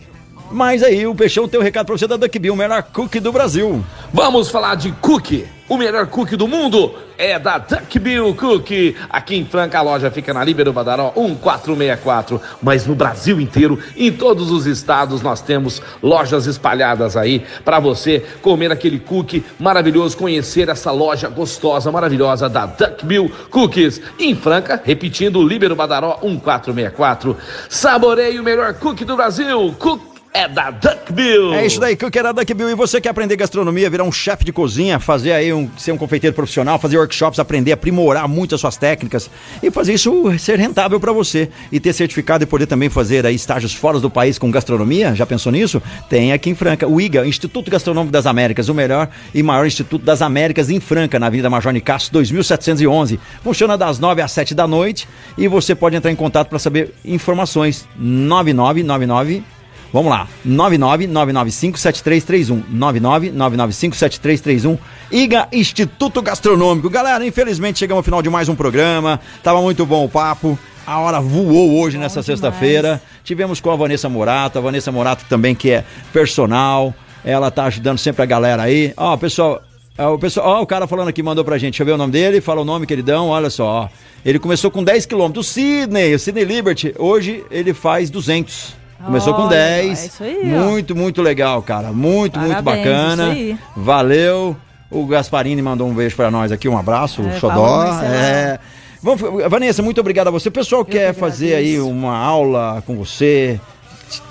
Mais aí, o Peixão tem um recado pra você da Duck Bill, o melhor cookie do Brasil. Vamos falar de cookie. O melhor cookie do mundo é da Duck Bill Cookie. Aqui em Franca a loja fica na Líbero Badaró 1464, mas no Brasil inteiro, em todos os estados, nós temos lojas espalhadas aí para você comer aquele cookie maravilhoso, conhecer essa loja gostosa, maravilhosa da Duck Bill Cookies. Em Franca, repetindo, Líbero Badaró 1464. Saboreie o melhor cookie do Brasil. Cookie é da Duckbill. É isso daí, que era Duckbill. E você quer aprender gastronomia, virar um chefe de cozinha, fazer aí um, ser um confeiteiro profissional, fazer workshops, aprender, aprimorar muito as suas técnicas e fazer isso ser rentável para você e ter certificado e poder também fazer aí estágios fora do país com gastronomia. Já pensou nisso? Tem aqui em Franca o IGA, Instituto Gastronômico das Américas, o melhor e maior Instituto das Américas em Franca, na Avenida Major Nicasso 2711. Funciona das 9 às 7 da noite e você pode entrar em contato para saber informações 9999 Vamos lá, 999957331. 999957331. IGA Instituto Gastronômico. Galera, infelizmente chegamos ao final de mais um programa. Tava muito bom o papo. A hora voou hoje bom nessa sexta-feira. Tivemos com a Vanessa Morato, a Vanessa Morato também que é personal. Ela tá ajudando sempre a galera aí. Ó, pessoal, o pessoal, ó, o cara falando aqui mandou pra gente. Deixa eu ver o nome dele, fala o nome, queridão, olha só. Ele começou com 10 quilômetros. O Sidney, o Sidney Liberty, hoje ele faz 200. Começou Olha, com 10. É isso aí, muito, ó. muito legal, cara. Muito, Parabéns, muito bacana. Valeu. O Gasparini mandou um beijo para nós aqui, um abraço, é, Xodó. É. Vamos, Vanessa, muito obrigado a você. O pessoal Eu quer fazer aí uma aula com você,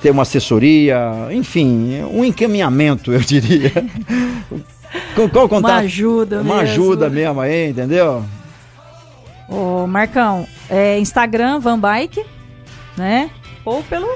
ter uma assessoria, enfim, um encaminhamento, eu diria. com qual contato? Uma ajuda Uma mesmo. ajuda mesmo aí, entendeu? Ô, Marcão, é Instagram, Van Bike, né? Ou pelo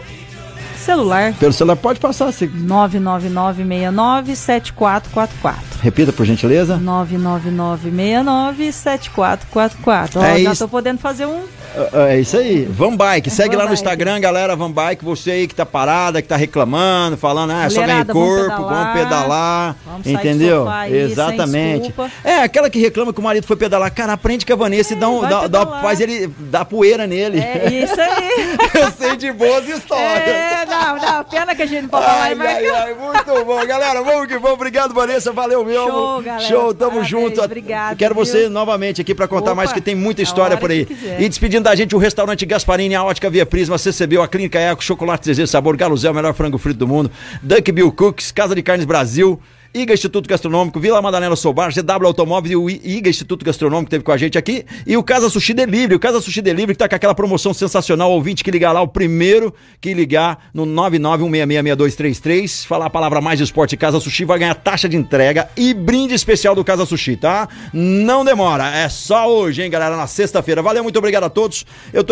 celular. Pelo celular pode passar. Se... 999697444. Repita, por gentileza. 999697444. Ó, é já isso. tô podendo fazer um é, é isso aí. Van Bike. Segue Van lá no Instagram, galera. Van Bike. Você aí que tá parada, que tá reclamando, falando, ah, só ganhar corpo, vamos pedalar. Vamos pedalar vamos entendeu? Aí, Exatamente. É, aquela que reclama que o marido foi pedalar. Cara, aprende com a Vanessa é, e dá um, dá, dá, faz ele dar poeira nele. É isso aí. Eu sei de boas histórias. É, não, não. Pena que a gente não pode falar, ai, ai, ai, Muito bom, galera. Vamos que vamos. Obrigado, Vanessa. Valeu mesmo. Show, galera. Show, tamo Parabéns, junto. Obrigado. Quero viu? você novamente aqui para contar Opa, mais, que tem muita história por aí. E despedindo da gente o restaurante Gasparini, a ótica Via Prisma, CCB, a Clínica Eco, Chocolate Zezé Sabor, Galuzé, o melhor frango frito do mundo, Duck Bill Cooks, Casa de Carnes Brasil, IGA Instituto Gastronômico, Vila Madalena Sobar, GW Automóveis e o IGA Instituto Gastronômico teve com a gente aqui. E o Casa Sushi Delivery, o Casa Sushi Delivery que tá com aquela promoção sensacional, ouvinte que ligar lá, o primeiro que ligar no 991666233, falar a palavra mais esporte Casa Sushi, vai ganhar taxa de entrega e brinde especial do Casa Sushi, tá? Não demora, é só hoje, hein, galera, na sexta-feira. Valeu, muito obrigado a todos. Eu tô